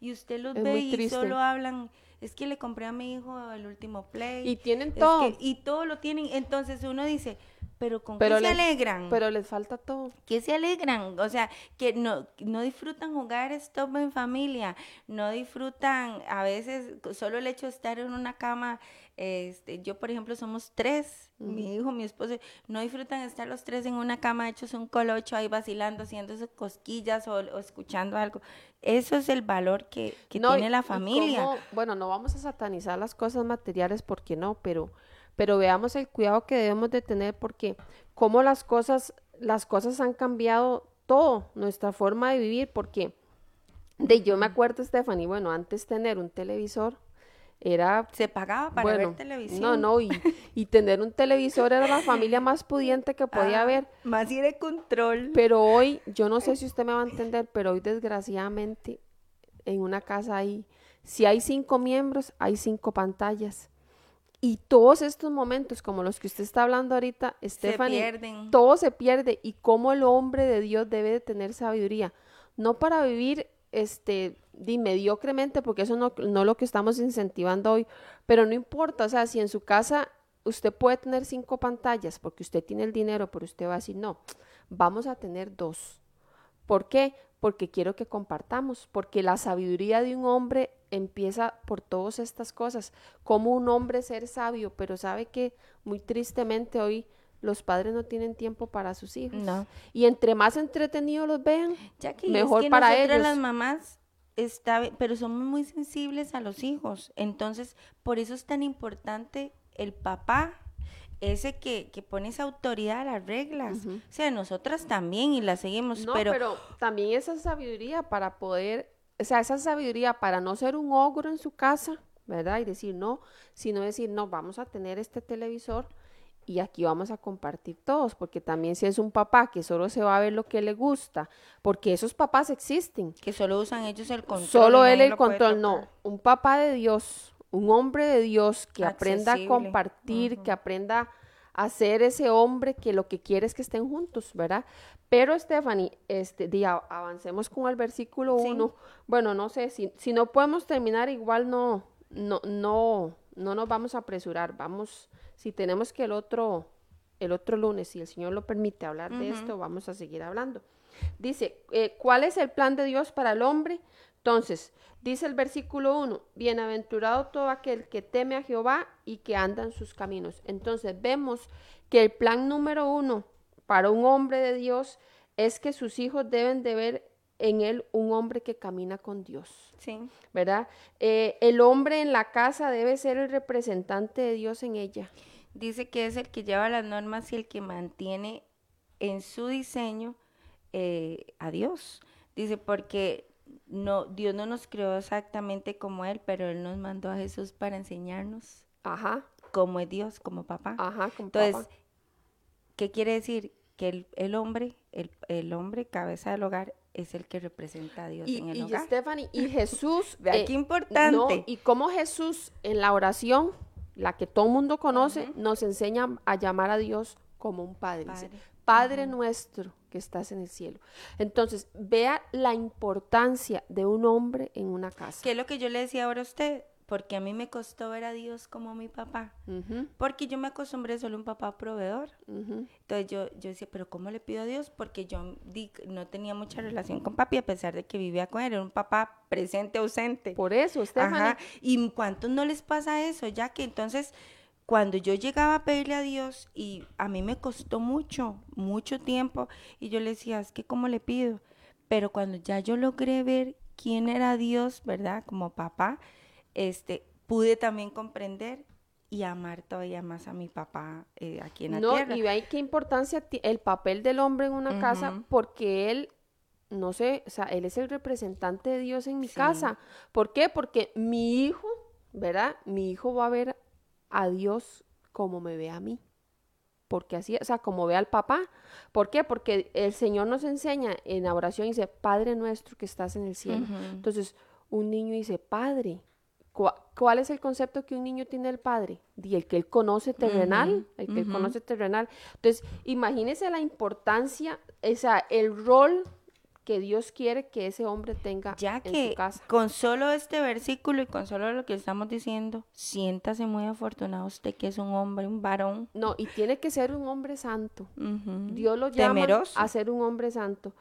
Y usted los ve y solo hablan, es que le compré a mi hijo el último play. Y tienen todo. y todo lo tienen. Entonces uno dice, pero con Pero qué se alegran. Pero les falta todo. que se alegran, o sea, que no, no disfrutan jugar stop en familia, no disfrutan a veces solo el hecho de estar en una cama, este, yo por ejemplo somos tres, mi hijo, mi esposo, no disfrutan estar los tres en una cama hechos un colocho ahí vacilando, haciéndose cosquillas o, o escuchando algo. Eso es el valor que, que No, tiene la familia. cómo- bueno, no vamos a satanizar las cosas materiales porque no, pero, pero veamos el cuidado que debemos de tener porque cómo las cosas, las cosas han cambiado todo, nuestra forma de vivir, porque de yo me acuerdo, Stephanie, bueno, antes tener un televisor era Se pagaba para bueno, ver televisión. No, no, y, y tener un televisor era la familia más pudiente que podía Ah, haber. Más ir de control. Pero hoy, yo no sé si usted me va a entender, pero hoy desgraciadamente en una casa hay, si hay cinco miembros, hay cinco pantallas. Y todos estos momentos, como los que usted está hablando ahorita, se Stephanie, pierden. todo se pierde. Y cómo el hombre de Dios debe de tener sabiduría. No para vivir este di, mediocremente, porque eso no, no lo que estamos incentivando hoy, pero no importa, o sea, si en su casa usted puede tener cinco pantallas porque usted tiene el dinero, pero usted va a decir, no, vamos a tener dos. ¿Por qué? Porque quiero que compartamos, porque la sabiduría de un hombre empieza por todas estas cosas. Como un hombre ser sabio, pero sabe que muy tristemente hoy los padres no tienen tiempo para sus hijos. No. Y entre más entretenidos los vean, mejor es que para ellos. las mamás está, pero somos muy sensibles a los hijos. Entonces, por eso es tan importante el papá, ese que, que pone esa autoridad a las reglas. O sea, nosotras también y las seguimos, No, pero, pero, también esa sabiduría para poder, o sea, esa sabiduría para no ser un ogro en su casa, ¿verdad? Y decir no, sino decir, no, vamos a tener este televisor y aquí vamos a compartir todos, porque también si es un papá que solo se va a ver lo que le gusta, porque esos papás existen, que solo usan ellos el control. solo él el control, no, un papá de Dios, un hombre de Dios que aprenda a compartir, que aprenda a ser ese hombre que lo que quiere es que estén juntos, ¿verdad? Pero Stephanie, este, di, a- avancemos con el versículo Sí. 1. Bueno, no sé, si, si no podemos terminar, igual no, no, no, no nos vamos a apresurar, vamos, si tenemos que el otro, el otro lunes, si el Señor lo permite hablar de esto, vamos a seguir hablando. Dice, eh, ¿cuál es el plan de Dios para el hombre? Entonces, dice el versículo 1, bienaventurado todo aquel que teme a Jehová y que anda en sus caminos. Entonces, vemos que el plan número uno para un hombre de Dios es que sus hijos deben de ver en él un hombre que camina con Dios. Sí. ¿Verdad? Eh, el hombre en la casa debe ser el representante de Dios en ella. Dice que es el que lleva las normas y el que mantiene en su diseño eh, a Dios. Dice, porque no, Dios no nos creó exactamente como Él, pero Él nos mandó a Jesús para enseñarnos Ajá, cómo es Dios, como papá. ajá, con Entonces, papá. ¿qué quiere decir? Que el, el hombre, el, el hombre cabeza del hogar, es el que representa a Dios Y, en el y hogar. Stephanie, y Jesús. Vea eh, qué importante. no, y cómo Jesús en la oración, la que todo el mundo conoce, nos enseña a llamar a Dios como un padre. Dice, Padre. Padre nuestro que estás en el cielo. Entonces, vea la importancia de un hombre en una casa. ¿Qué es lo que yo le decía ahora a usted? Porque a mí me costó ver a Dios como mi papá. Porque yo me acostumbré solo a un papá proveedor. Entonces yo, yo decía, pero ¿cómo le pido a Dios? Porque yo no tenía mucha relación con papi, a pesar de que vivía con él. Era un papá presente, ausente. Por eso, Stephanie. Ajá. ¿Y cuántos no les pasa eso? Ya que entonces, cuando yo llegaba a pedirle a Dios, y a mí me costó mucho, mucho tiempo, y yo le decía, es que ¿cómo le pido? Pero cuando ya yo logré ver quién era Dios, ¿verdad? Como papá, este, pude también comprender y amar todavía más a mi papá eh, aquí en la No, tierra. y ve qué importancia el papel del hombre en una casa, porque él, no sé, o sea, él es el representante de Dios en mi Sí. casa. ¿Por qué? Porque mi hijo, ¿verdad? Mi hijo va a ver a Dios como me ve a mí. Porque así, o sea, como ve al papá. ¿Por qué? Porque el Señor nos enseña en la oración, dice, Padre nuestro que estás en el cielo. Entonces, un niño dice, Padre. ¿Cuál, es el concepto que un niño tiene del padre? Y el que él conoce terrenal, el que él conoce terrenal. Entonces, imagínese la importancia, o sea, el rol que Dios quiere que ese hombre tenga Ya en que su casa. con solo este versículo y con solo lo que estamos diciendo, siéntase muy afortunado usted que es un hombre, un varón. No, y tiene que ser un hombre santo. Dios lo llama temeroso. a ser un hombre santo,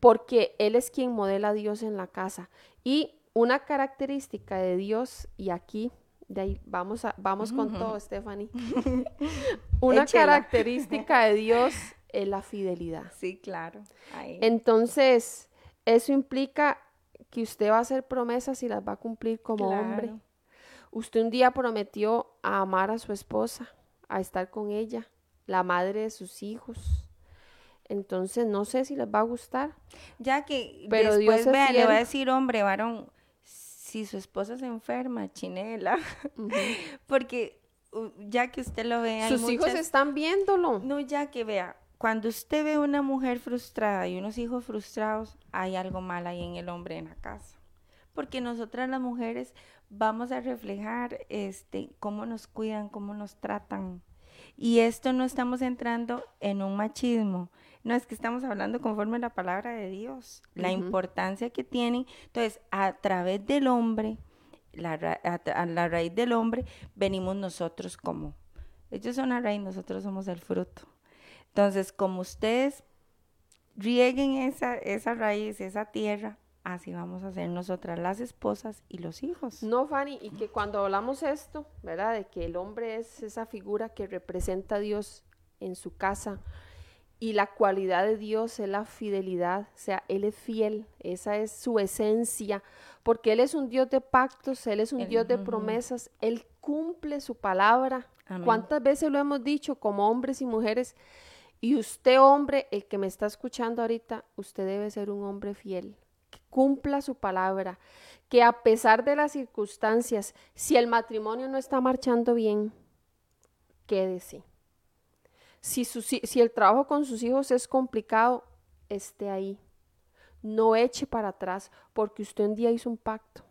porque Él es quien modela a Dios en la casa. Y una característica de Dios, y aquí, de ahí vamos, a, vamos con todo, Stephanie. una Échela. característica de Dios es la fidelidad. Sí, claro. ahí. Entonces, eso implica que usted va a hacer promesas y las va a cumplir como hombre. Claro. Usted un día prometió a amar a su esposa, a estar con ella, la madre de sus hijos. Entonces, no sé si les va a gustar. Ya que Pero Dios después es vea, le va a decir, hombre, varón, si su esposa se enferma, chinela. Porque uh, ya que usted lo ve, hay Sus hijos muchas- están viéndolo. No, ya que vea, cuando usted ve una mujer frustrada y unos hijos frustrados, hay algo mal ahí en el hombre en la casa. Porque nosotras las mujeres vamos a reflejar este cómo nos cuidan, cómo nos tratan. Y esto no estamos entrando en un machismo. No es que estamos hablando conforme a la palabra de Dios, la importancia que tienen. Entonces, a través del hombre, la, ra- a, a la raíz del hombre, venimos nosotros como. Ellos son la raíz, nosotros somos el fruto. Entonces, como ustedes rieguen esa, esa raíz, esa tierra, así vamos a ser nosotras las esposas y los hijos. No, Fanny, y que cuando hablamos esto, ¿verdad? De que el hombre es esa figura que representa a Dios en su casa y la cualidad de Dios es la fidelidad, o sea, Él es fiel, esa es su esencia, porque Él es un Dios de pactos, Él es un Dios de promesas, Él cumple su palabra. Amén. ¿Cuántas veces lo hemos dicho como hombres y mujeres? Y usted, hombre, el que me está escuchando ahorita, usted debe ser un hombre fiel, que cumpla su palabra, que a pesar de las circunstancias, si el matrimonio no está marchando bien, quédese. Si, si el trabajo con sus hijos es complicado, esté ahí. No eche para atrás, porque usted un día hizo un pacto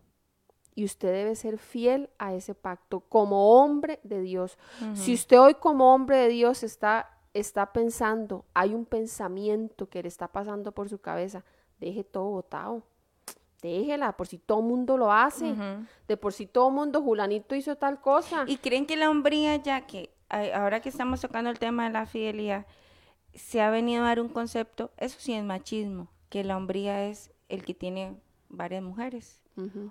y usted debe ser fiel a ese pacto como hombre de Dios. Si usted hoy como hombre de Dios está, está pensando, hay un pensamiento que le está pasando por su cabeza, deje todo botado. Déjela, por si todo mundo lo hace. De por si todo mundo, Julanito hizo tal cosa. Y creen que la hombría, ya que ahora que estamos tocando el tema de la fidelidad, se ha venido a dar un concepto, eso sí es machismo, que la hombría es el que tiene varias mujeres.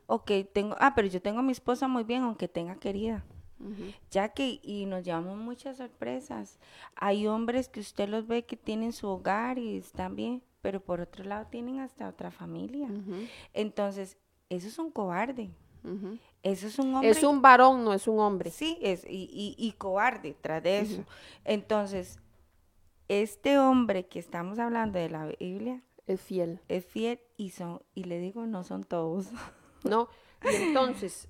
O que tengo, ah, pero yo tengo a mi esposa muy bien, aunque tenga querida. Ya que, y nos llevamos muchas sorpresas. Hay hombres que usted los ve que tienen su hogar y están bien, pero por otro lado tienen hasta otra familia. Entonces, eso es un cobarde. Eso es un hombre. Es un varón, no es un hombre. Sí, es, y, y, y cobarde tras de eso. Entonces, este hombre que estamos hablando de la Biblia Es fiel. es fiel y son, y le digo, no son todos. ¿no? Y entonces,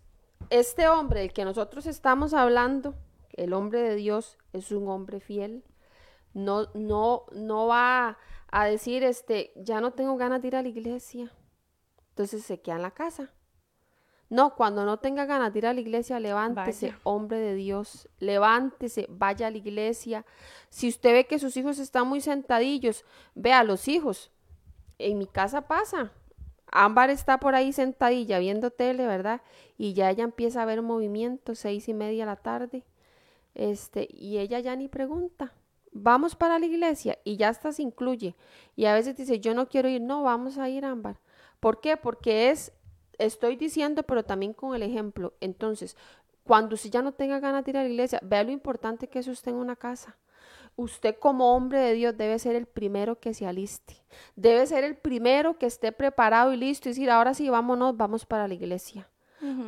este hombre del que nosotros estamos hablando, el hombre de Dios, es un hombre fiel. No, no, no va a decir, este, ya no tengo ganas de ir a la iglesia. Entonces se queda en la casa. No, cuando no tenga ganas de ir a la iglesia, levántese, Vaya. hombre de Dios, levántese, vaya a la iglesia. Si usted ve que sus hijos están muy sentadillos, vea a los hijos. En mi casa pasa. Ámbar está por ahí sentadilla viendo tele, ¿verdad? Y ya ella empieza a ver movimiento, seis y media de la tarde. Este, y ella ya ni pregunta. Vamos para la iglesia y ya hasta se incluye. Y a veces dice, yo no quiero ir. No, vamos a ir, Ámbar. ¿Por qué? Porque es, estoy diciendo, pero también con el ejemplo. Entonces, cuando usted ya no tenga ganas de ir a la iglesia, vea lo importante que es usted en una casa. Usted como hombre de Dios debe ser el primero que se aliste. Debe ser el primero que esté preparado y listo y decir, ahora sí, vámonos, vamos para la iglesia.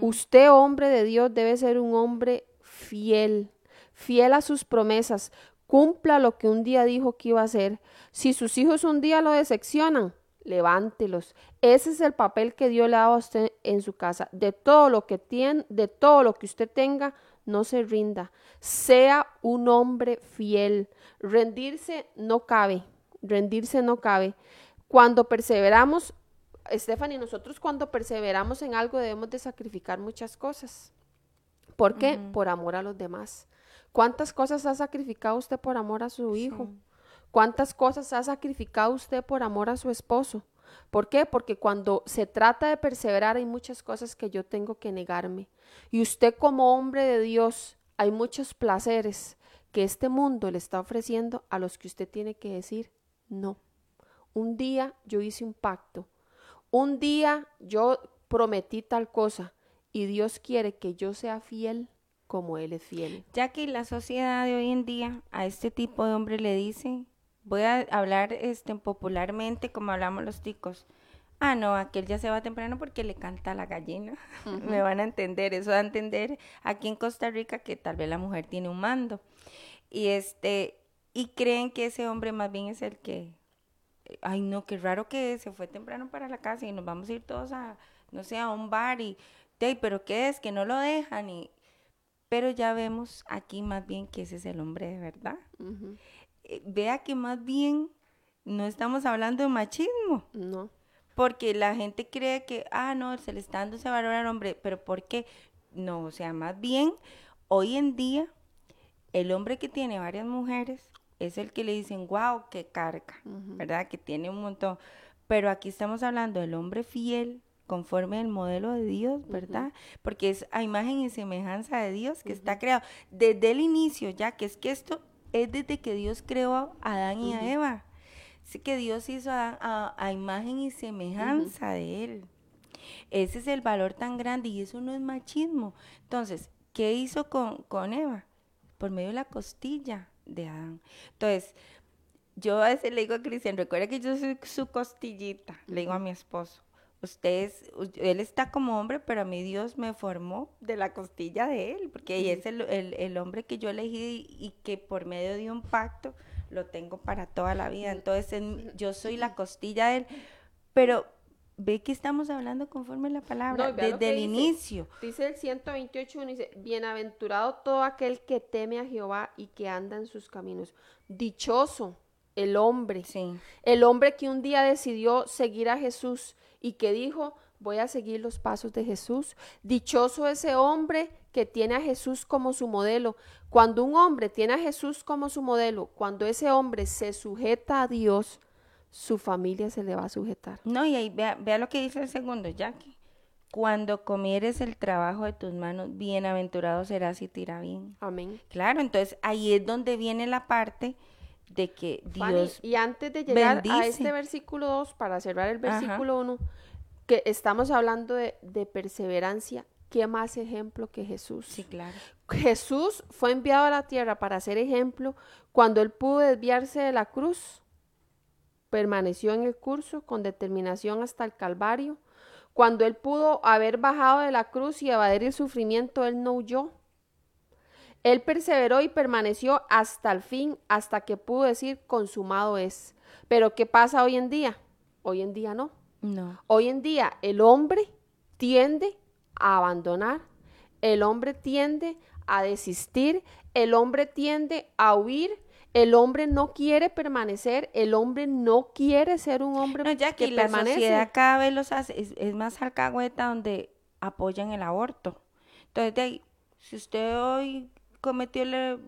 Usted, hombre de Dios, debe ser un hombre fiel, fiel a sus promesas. Cumpla lo que un día dijo que iba a hacer. Si sus hijos un día lo decepcionan, levántelos. Ese es el papel que Dios le ha dado a usted en su casa. De todo lo que tiene, de todo lo que usted tenga, no se rinda. Sea un hombre fiel. Rendirse no cabe. Rendirse no cabe. Cuando perseveramos, Stephanie, nosotros cuando perseveramos en algo debemos de sacrificar muchas cosas. ¿Por qué? Por amor a los demás. ¿Cuántas cosas ha sacrificado usted por amor a su hijo? ¿Cuántas cosas ha sacrificado usted por amor a su esposo? ¿Por qué? Porque cuando se trata de perseverar hay muchas cosas que yo tengo que negarme. Y usted como hombre de Dios, hay muchos placeres que este mundo le está ofreciendo a los que usted tiene que decir no. Un día yo hice un pacto. Un día yo prometí tal cosa y Dios quiere que yo sea fiel como Él es fiel. Ya que la sociedad de hoy en día a este tipo de hombre le dice, voy a hablar este, popularmente como hablamos los ticos. Ah, no, aquel ya se va temprano porque le canta la gallina. Me van a entender, eso da a entender aquí en Costa Rica que tal vez la mujer tiene un mando. Y este, y creen que ese hombre más bien es el que, ay no, qué raro que se fue temprano para la casa y nos vamos a ir todos a, no sé, a un bar y, pero ¿qué es? Que no lo dejan y, pero ya vemos aquí más bien que ese es el hombre de verdad. Eh, vea que más bien no estamos hablando de machismo. No. Porque la gente cree que, ah, no, se le está dando ese valor al hombre, pero ¿por qué? No, o sea, más bien, hoy en día, el hombre que tiene varias mujeres es el que le dicen, wow, qué carga, ¿verdad? Que tiene un montón. Pero aquí estamos hablando del hombre fiel, conforme al modelo de Dios, ¿verdad? Porque es a imagen y semejanza de Dios que está creado desde el inicio, ya que es que esto es desde que Dios creó a Adán y a Eva. Es que Dios hizo a, a, imagen y semejanza de Él. Ese es el valor tan grande y eso no es machismo. Entonces, ¿qué hizo con, con Eva? Por medio de la costilla de Adán. Entonces, yo a veces le digo a Cristian, recuerda que yo soy su costillita, le digo a mi esposo usted él está como hombre, pero a mí Dios me formó de la costilla de él, porque es el, hombre que yo elegí y, que por medio de un pacto lo tengo para toda la vida. Entonces yo soy la costilla de él, pero ve que estamos hablando conforme la palabra desde el inicio. Dice el 128, dice, bienaventurado todo aquel que teme a Jehová y que anda en sus caminos. Dichoso el hombre, sí. el hombre que un día decidió seguir a Jesús y que dijo, voy a seguir los pasos de Jesús. Dichoso ese hombre que tiene a Jesús como su modelo. Cuando un hombre tiene a Jesús como su modelo, cuando ese hombre se sujeta a Dios, su familia se le va a sujetar. No, y ahí vea, vea lo que dice el segundo, Jackie. Cuando comieres el trabajo de tus manos, bienaventurado serás y te irá bien. Amén. Claro, entonces ahí es donde viene la parte de que Dios y antes de llegar a este versículo 2 para cerrar el versículo 1 que estamos hablando de, de, perseverancia qué más ejemplo que Jesús sí claro. Jesús fue enviado a la tierra para ser ejemplo. Cuando él pudo desviarse de la cruz permaneció en el curso con determinación hasta el Calvario. Cuando él pudo haber bajado de la cruz y evadir el sufrimiento él no huyó él perseveró y permaneció hasta el fin, hasta que pudo decir, consumado es. Pero ¿qué pasa hoy en día? Hoy en día no. No. Hoy en día el hombre tiende a abandonar, el hombre tiende a desistir, el hombre tiende a huir, el hombre no quiere permanecer, el hombre no quiere ser un hombre no, ya que, la sociedad cada vez los hace, es, más alcahueta donde apoyan el aborto. Entonces, si usted hoy cometió, le,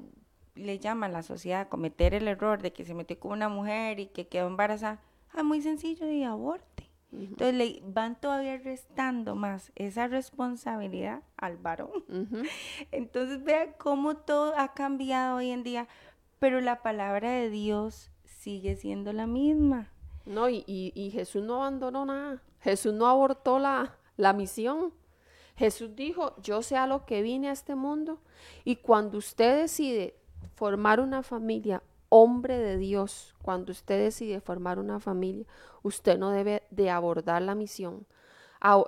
le llama a la sociedad a cometer el error de que se metió con una mujer y que quedó embarazada, ah, muy sencillo, y aborte. Entonces le van todavía restando más esa responsabilidad al varón. Entonces vea cómo todo ha cambiado hoy en día, pero la palabra de Dios sigue siendo la misma. No, y, y, Jesús no abandonó nada. Jesús no abortó la, la misión. Jesús dijo, yo sé a lo que vine a este mundo y cuando usted decide formar una familia, hombre de Dios, cuando usted decide formar una familia, usted no debe de abordar la misión,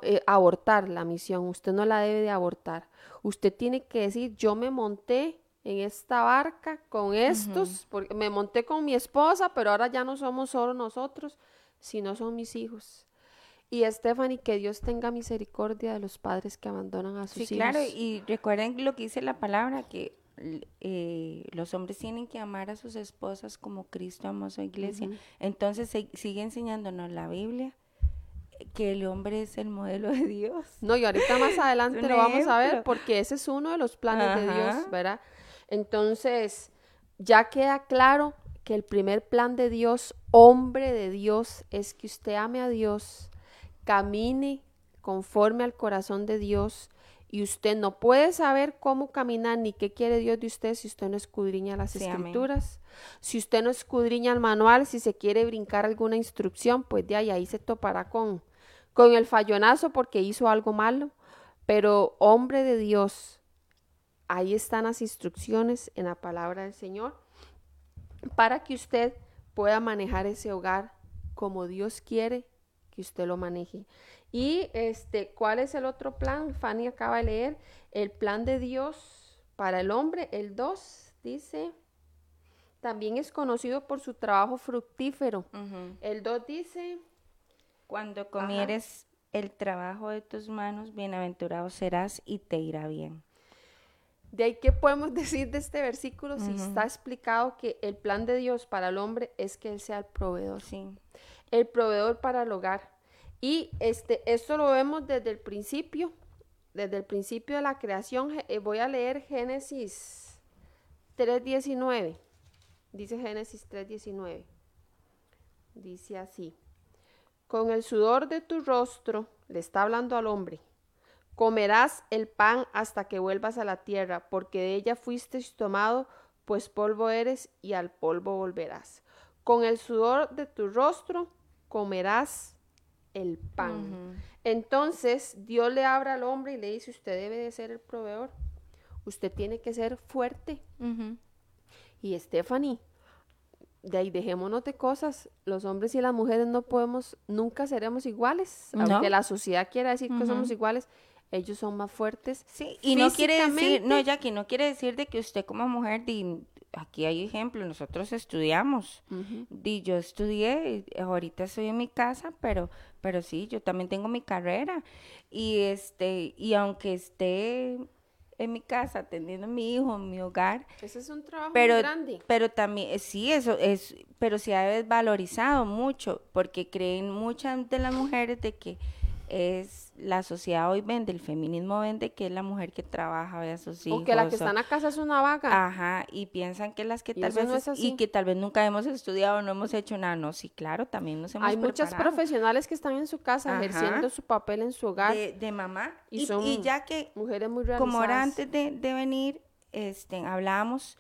eh, abortar la misión, usted no la debe de abortar. Usted tiene que decir, yo me monté en esta barca con estos, porque me monté con mi esposa, pero ahora ya no somos solo nosotros, sino son mis hijos. Y Stephanie, que Dios tenga misericordia de los padres que abandonan a sus hijos. Sí, claro, y recuerden lo que dice la palabra, que eh, los hombres tienen que amar a sus esposas como Cristo amó a su iglesia. Entonces sigue enseñándonos la Biblia que el hombre es el modelo de Dios. No, y ahorita más adelante lo vamos a ver porque ese es uno de los planes de Dios, ¿verdad? Entonces, ya queda claro que el primer plan de Dios, hombre de Dios, es que usted ame a Dios, camine conforme al corazón de Dios y usted no puede saber cómo caminar ni qué quiere Dios de usted si usted no escudriña las escrituras, si usted no escudriña el manual, si se quiere brincar alguna instrucción, pues de ahí, ahí se topará con, con el fallonazo porque hizo algo malo. Pero hombre de Dios, ahí están las instrucciones en la palabra del Señor para que usted pueda manejar ese hogar como Dios quiere que usted lo maneje. Y este, ¿cuál es el otro plan? Fanny acaba de leer el plan de Dios para el hombre, el 2 dice, también es conocido por su trabajo fructífero. El 2 dice, cuando comieres el trabajo de tus manos, bienaventurado serás y te irá bien. De ahí, ¿qué podemos decir de este versículo? Si está explicado que el plan de Dios para el hombre es que Él sea el proveedor. Sí. El proveedor para el hogar. Y este, esto lo vemos desde el principio, desde el principio de la creación. Eh, voy a leer Génesis 3.19. Dice Génesis 3.19. Dice así. Con el sudor de tu rostro, le está hablando al hombre, comerás el pan hasta que vuelvas a la tierra, porque de ella fuiste tomado, pues polvo eres y al polvo volverás. Con el sudor de tu rostro comerás el pan. Entonces Dios le abre al hombre y le dice, usted debe de ser el proveedor, usted tiene que ser fuerte. Y Stephanie, de ahí dejémonos de cosas. Los hombres y las mujeres no podemos, nunca seremos iguales. Aunque la sociedad quiera decir que somos iguales, ellos son más fuertes. Sí, y no quiere decir, no, Jackie, no quiere decir de que usted como mujer, aquí hay ejemplos, nosotros estudiamos. Di, yo estudié, ahorita estoy en mi casa, pero, pero sí, yo también tengo mi carrera. Y este, y aunque esté en mi casa, atendiendo a mi hijo, en mi hogar. Ese es un trabajo pero, muy grande. Pero también, eh, sí, eso es, pero se ha desvalorizado mucho, porque creen muchas de las mujeres de que es la sociedad hoy vende, el feminismo vende que es la mujer que trabaja, ve a sus hijos. O que la que está en la casa es una vaga. Ajá, y piensan que las que tal vez y que tal vez nunca hemos estudiado, no hemos hecho nada, no, sí, claro, también nos hemos Hay muchas profesionales que están en su casa ejerciendo su papel en su hogar. De, mamá. Y, son ya que, mujeres muy realizadas. Como ahora antes de, de venir, este, hablábamos,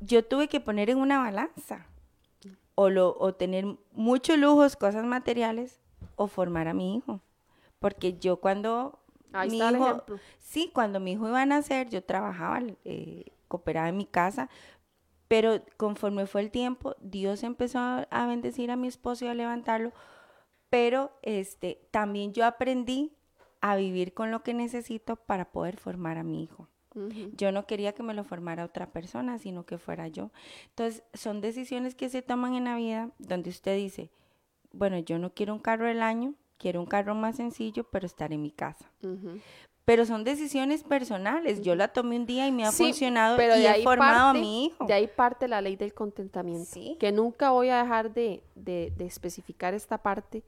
yo tuve que poner en una balanza o, lo, o tener muchos lujos, cosas materiales, o formar a mi hijo. Porque yo cuando mi hijo, sí, cuando mi hijo iba a nacer, yo trabajaba, eh, cooperaba en mi casa, pero conforme fue el tiempo, Dios empezó a, bendecir a mi esposo y a levantarlo, pero este, también yo aprendí a vivir con lo que necesito para poder formar a mi hijo. Yo no quería que me lo formara otra persona, sino que fuera yo. Entonces, son decisiones que se toman en la vida donde usted dice, bueno, yo no quiero un carro del año, quiero un carro más sencillo, pero estar en mi casa. Pero son decisiones personales. Yo la tomé un día y me ha funcionado pero y he formado a mi hijo. De ahí parte la ley del contentamiento. Que nunca voy a dejar de, de, especificar esta parte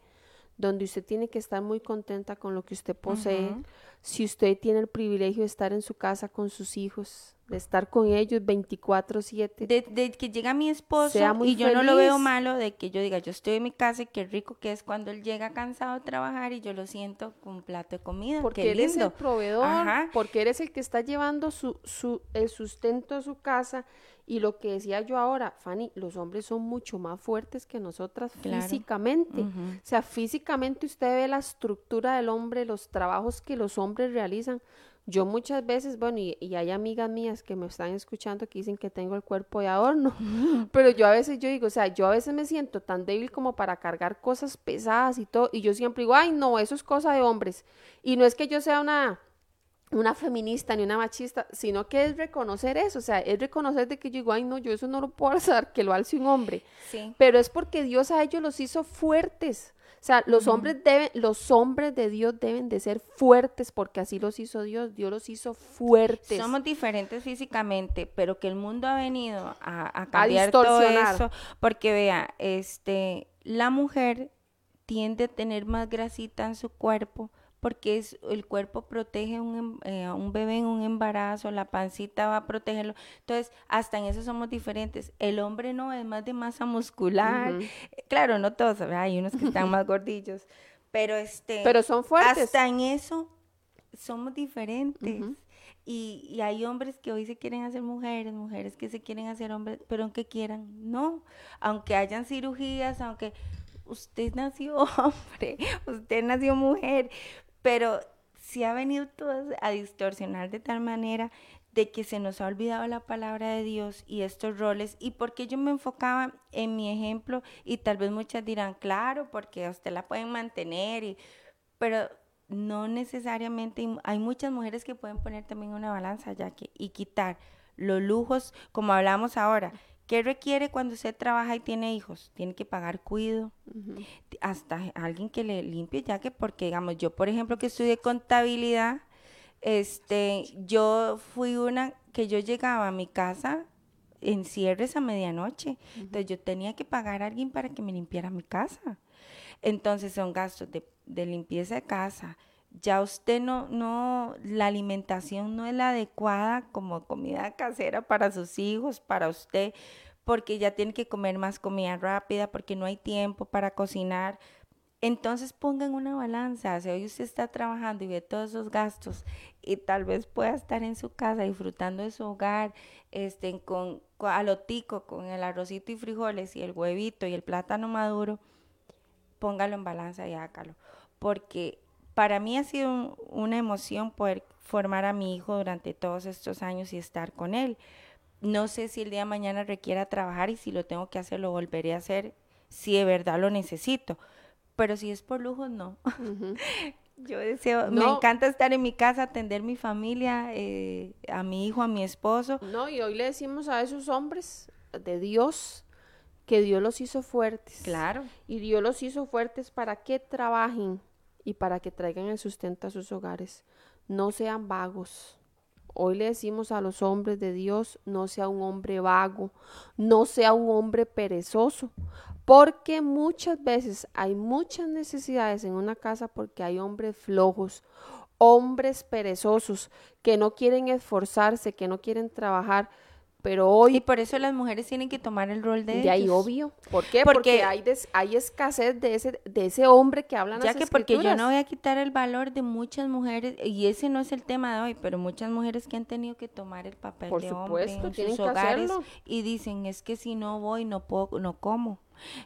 donde usted tiene que estar muy contenta con lo que usted posee. Si usted tiene el privilegio de estar en su casa con sus hijos, de estar con ellos 24/7. De, que llega mi esposo y yo no lo veo malo, de que yo diga, yo estoy en mi casa y qué rico que es cuando él llega cansado de trabajar y yo lo siento con un plato de comida. Porque eres el proveedor, porque eres el que está llevando su, su, el sustento a su casa. Y lo que decía yo ahora, Fanny, los hombres son mucho más fuertes que nosotras físicamente. O sea, físicamente usted ve la estructura del hombre, los trabajos que los hombres realizan yo muchas veces, bueno, y, hay amigas mías que me están escuchando que dicen que tengo el cuerpo de adorno, pero yo a veces yo digo, o sea, yo a veces me siento tan débil como para cargar cosas pesadas y todo, y yo siempre digo, ay, no, eso es cosa de hombres. Y no es que yo sea una, una feminista ni una machista, sino que es reconocer eso, o sea, es reconocer de que yo digo, ay, no, yo eso no lo puedo hacer, que lo alce un hombre. Sí. Pero es porque Dios a ellos los hizo fuertes. O sea, los hombres deben, los hombres de Dios deben de ser fuertes porque así los hizo Dios, Dios los hizo fuertes. Somos diferentes físicamente, pero que el mundo ha venido a, cambiar todo eso, porque vea, este, la mujer tiende a tener más grasita en su cuerpo porque es, el cuerpo protege un, em, eh, a un bebé en un embarazo, la pancita va a protegerlo. Entonces, hasta en eso somos diferentes. El hombre no, es más de masa muscular. Claro, no todos, hay unos que están más gordillos, pero este... Pero son fuertes. Hasta en eso somos diferentes. Y, y, hay hombres que hoy se quieren hacer mujeres, mujeres que se quieren hacer hombres, pero aunque quieran, no. Aunque hayan cirugías, aunque usted nació hombre, usted nació mujer, pero se ha venido todo a distorsionar de tal manera de que se nos ha olvidado la palabra de Dios y estos roles. Y porque yo me enfocaba en mi ejemplo y tal vez muchas dirán, claro, porque usted la pueden mantener, y, pero no necesariamente, hay muchas mujeres que pueden poner también una balanza ya que y quitar los lujos, como hablamos ahora, ¿Qué requiere cuando usted trabaja y tiene hijos? Tiene que pagar cuido, hasta alguien que le limpie, ya que porque, digamos, yo, por ejemplo, que estudié contabilidad, este, yo fui una que yo llegaba a mi casa en cierres a medianoche, entonces yo tenía que pagar a alguien para que me limpiara mi casa. Entonces son gastos de, de limpieza de casa, ya usted no, no, la alimentación no es la adecuada como comida casera para sus hijos, para usted, porque ya tiene que comer más comida rápida, porque no hay tiempo para cocinar. Entonces pongan una balanza, si hoy usted está trabajando y ve todos esos gastos y tal vez pueda estar en su casa disfrutando de su hogar, este, con, con alotico, con el arrocito y frijoles y el huevito y el plátano maduro, póngalo en balanza y hágalo. Porque para mí ha sido una emoción poder formar a mi hijo durante todos estos años y estar con él. No sé si el día de mañana requiera trabajar y si lo tengo que hacer, lo volveré a hacer si de verdad lo necesito. Pero si es por lujo, no. Yo deseo, me encanta estar en mi casa, atender mi familia, eh, a mi hijo, a mi esposo. No, y hoy le decimos a esos hombres de Dios que Dios los hizo fuertes. Claro. Y Dios los hizo fuertes para que trabajen y para que traigan el sustento a sus hogares. No sean vagos. Hoy le decimos a los hombres de Dios, no sea un hombre vago, no sea un hombre perezoso, porque muchas veces hay muchas necesidades en una casa porque hay hombres flojos, hombres perezosos que no quieren esforzarse, que no quieren trabajar, pero hoy... Y por eso las mujeres tienen que tomar el rol de De ahí obvio. ¿Por qué? Porque, hay, hay escasez de ese, de ese hombre que hablan Ya que porque yo no voy a quitar el valor de muchas mujeres, y ese no es el tema de hoy, pero muchas mujeres que han tenido que tomar el papel de hombre en sus hogares y dicen, es que si no voy no puedo, no como.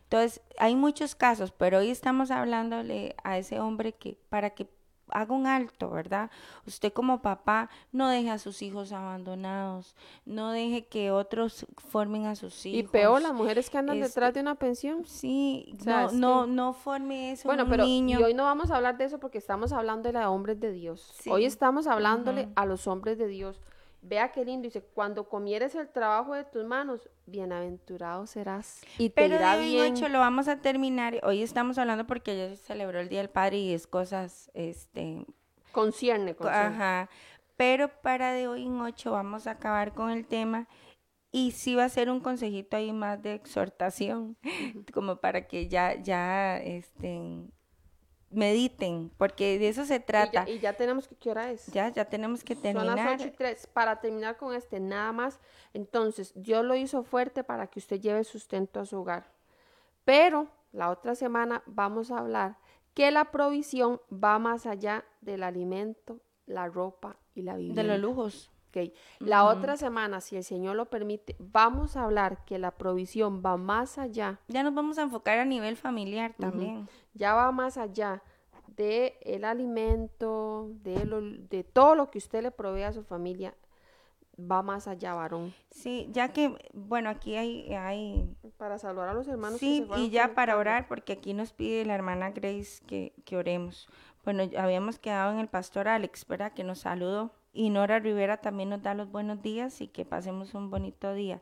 Entonces, hay muchos casos, pero hoy estamos hablándole a ese hombre que para que haga un alto, ¿verdad? Usted como papá no deje a sus hijos abandonados, no deje que otros formen a sus hijos. Y peor las mujeres que andan detrás este, de una pensión. Sí, no, no, no forme eso bueno, un pero niño. Y hoy no vamos a hablar de eso porque estamos hablando de hombres de Dios. Hoy estamos hablándole a los hombres de Dios. Vea qué lindo, dice, cuando comieres el trabajo de tus manos, bienaventurado serás y te Pero irá bien. lo vamos a terminar, hoy estamos hablando porque ayer se celebró el Día del Padre y es cosas, este... Concierne, concierne. Ajá, pero para de hoy en ocho vamos a acabar con el tema y sí va a ser un consejito ahí más de exhortación, como para que ya, ya, este mediten, porque de eso se trata. Y ya, tenemos que, ¿qué hora es? Ya, ya tenemos que terminar. Son las 8 y 3. Para terminar con este, nada más. Entonces, Dios lo hizo fuerte para que usted lleve sustento a su hogar. Pero la otra semana vamos a hablar que la provisión va más allá del alimento, la ropa y la vivienda. De los lujos. La otra semana, si el Señor lo permite, vamos a hablar que la provisión va más allá. Ya nos vamos a enfocar a nivel familiar también. Ya va más allá de el alimento, de, lo, de todo lo que usted le provee a su familia, va más allá, varón. Sí, ya que, bueno, aquí hay... hay... Para saludar a los hermanos. Sí, y ya para orar, porque aquí nos pide la hermana Grace que, que oremos. Bueno, habíamos quedado en el pastor Alex, ¿verdad? Que nos saludó. Y Nora Rivera también nos da los buenos días y que pasemos un bonito día.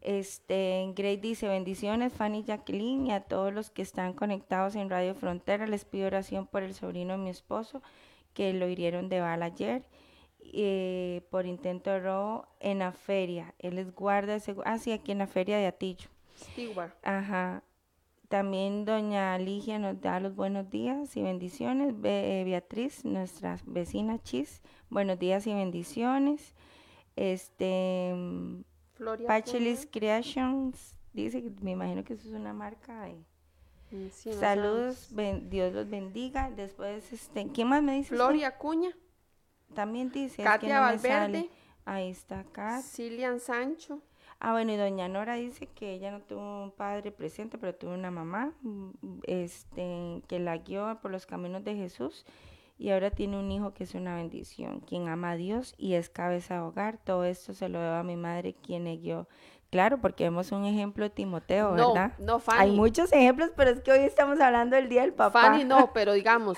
Este, Grace dice bendiciones, Fanny Jacqueline y a todos los que están conectados en Radio Frontera. Les pido oración por el sobrino de mi esposo que lo hirieron de bala ayer eh, por intento de robo en la feria. Él es guardia de seguridad. Ah, sí, aquí en la feria de Atillo. Steward. Ajá. También doña Ligia nos da los buenos días y bendiciones. Eh, Beatriz, nuestra vecina Chis, buenos días y bendiciones. Este, Pachelis Creations dice que me imagino que eso es una marca. De, mm, Saludos, Dios los bendiga. Después, este, ¿quién más me dice? Floria Acuña. También dice. Katia Valverde. Ahí está Kat. Cilian Sancho. Ah, bueno, y doña Nora dice que ella no tuvo un padre presente, pero tuvo una mamá este, que la guió por los caminos de Jesús y ahora tiene un hijo que es una bendición, quien ama a Dios y es cabeza de hogar. Todo esto se lo debo a mi madre, quien le guió. Claro, porque vemos un ejemplo de Timoteo, ¿verdad? No, Fanny. Hay muchos ejemplos, pero es que hoy estamos hablando del Día del Papá. Fanny, no, pero digamos,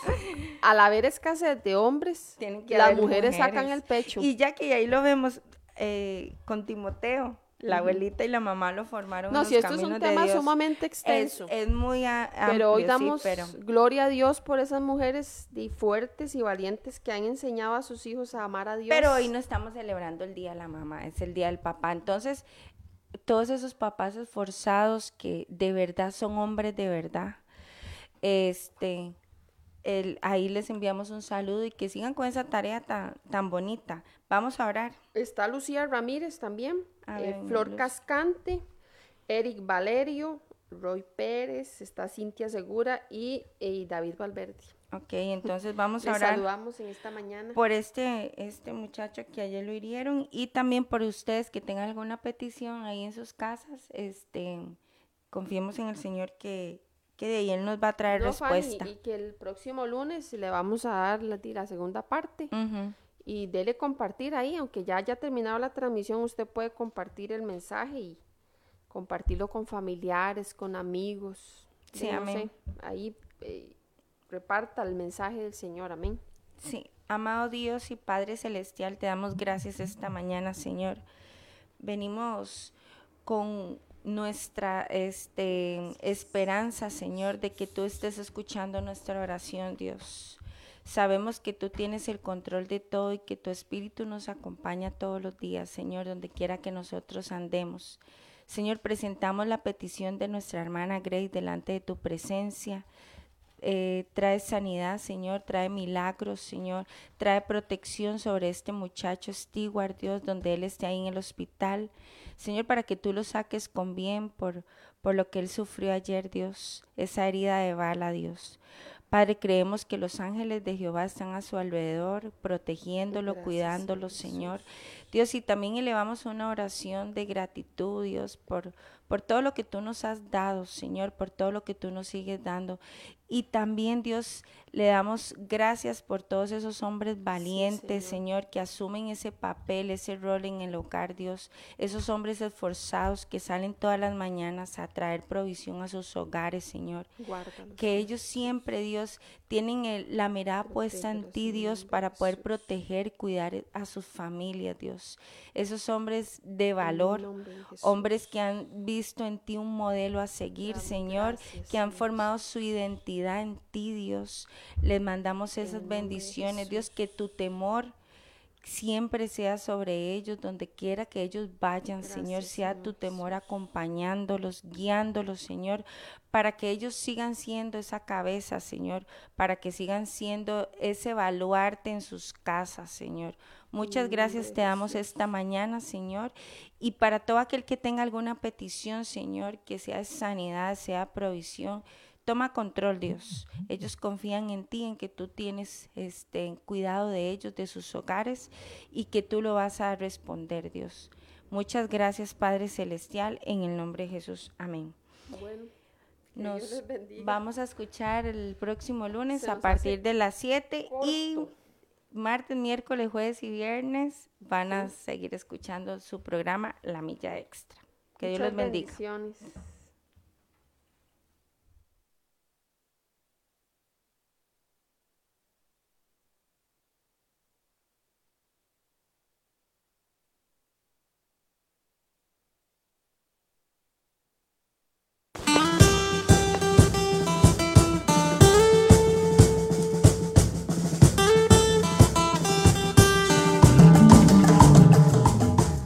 al haber escasez de hombres, las mujeres, sacan el pecho. Y ya que ahí lo vemos eh, con Timoteo, la abuelita y la mamá lo formaron. No, si esto es un tema sumamente extenso. Es, muy amplio, Pero hoy damos gloria a Dios por esas mujeres fuertes y valientes que han enseñado a sus hijos a amar a Dios. Pero hoy no estamos celebrando el Día de la Mamá, es el Día del Papá. Entonces, todos esos papás esforzados que de verdad son hombres de verdad, este, el, ahí les enviamos un saludo y que sigan con esa tarea tan, tan bonita. Vamos a orar. Está Lucía Ramírez también, eh, Flor Cascante, Eric Valerio, Roy Pérez, está Cintia Segura y, David Valverde. Ok, entonces vamos a orar. saludamos en esta mañana. Por este, este muchacho que ayer lo hirieron y también por ustedes que tengan alguna petición ahí en sus casas. Este, confiemos en el Señor que, que de ahí Él nos va a traer respuesta. y que el próximo lunes le vamos a dar la, la segunda parte y dele compartir ahí, aunque ya haya terminado la transmisión, usted puede compartir el mensaje y compartirlo con familiares, con amigos. Sí, amén. ahí eh, reparta el mensaje del Señor, amén. Sí, amado Dios y Padre Celestial, te damos gracias esta mañana, Señor. Venimos con nuestra este, esperanza, Señor, de que tú estés escuchando nuestra oración, Dios. Sabemos que tú tienes el control de todo y que tu Espíritu nos acompaña todos los días, Señor, donde quiera que nosotros andemos. Señor, presentamos la petición de nuestra hermana Grace delante de tu presencia. Eh, trae sanidad, Señor, trae milagros, Señor, trae protección sobre este muchacho Stewart, Dios, donde él esté ahí en el hospital. Señor, para que tú lo saques con bien por, por lo que él sufrió ayer, Dios, esa herida de bala, Dios. Padre, creemos que los ángeles de Jehová están a su alrededor, protegiéndolo, cuidándolo, Señor. Dios, y también elevamos una oración de gratitud, Dios, por, por todo lo que tú nos has dado, Señor, por todo lo que tú nos sigues dando. Y también, Dios, le damos gracias por todos esos hombres valientes, señor. que asumen ese papel, ese rol en el hogar, Dios. Esos hombres esforzados que salen todas las mañanas a traer provisión a sus hogares, Señor. que ellos siempre, Dios, tienen la mirada puesta en ti, Dios, para poder proteger y cuidar a sus familias, Dios. Esos hombres de valor, hombres que han visto en ti un modelo a seguir, Señor, que han formado su identidad en ti, Dios. Les mandamos esas bendiciones, Dios, que tu temor siempre sea sobre ellos, donde quiera que ellos vayan, Señor, sea tu temor acompañándolos, guiándolos, Señor, para que ellos sigan siendo esa cabeza, Señor, para que sigan siendo ese baluarte en sus casas, Señor. Muchas gracias te damos esta mañana, Señor. Y para todo aquel que tenga alguna petición, Señor, que sea sanidad, sea provisión, Toma control, Dios. Ellos confían en ti, en que tú tienes este cuidado de ellos, de sus hogares y que tú lo vas a responder, Dios. Muchas gracias, Padre Celestial, en el nombre de Jesús. Amén. Bueno, Nos vamos a escuchar el próximo lunes a partir de las 7 y martes, miércoles, jueves y viernes van a seguir escuchando su programa La Milla Extra. Que Dios les bendiga.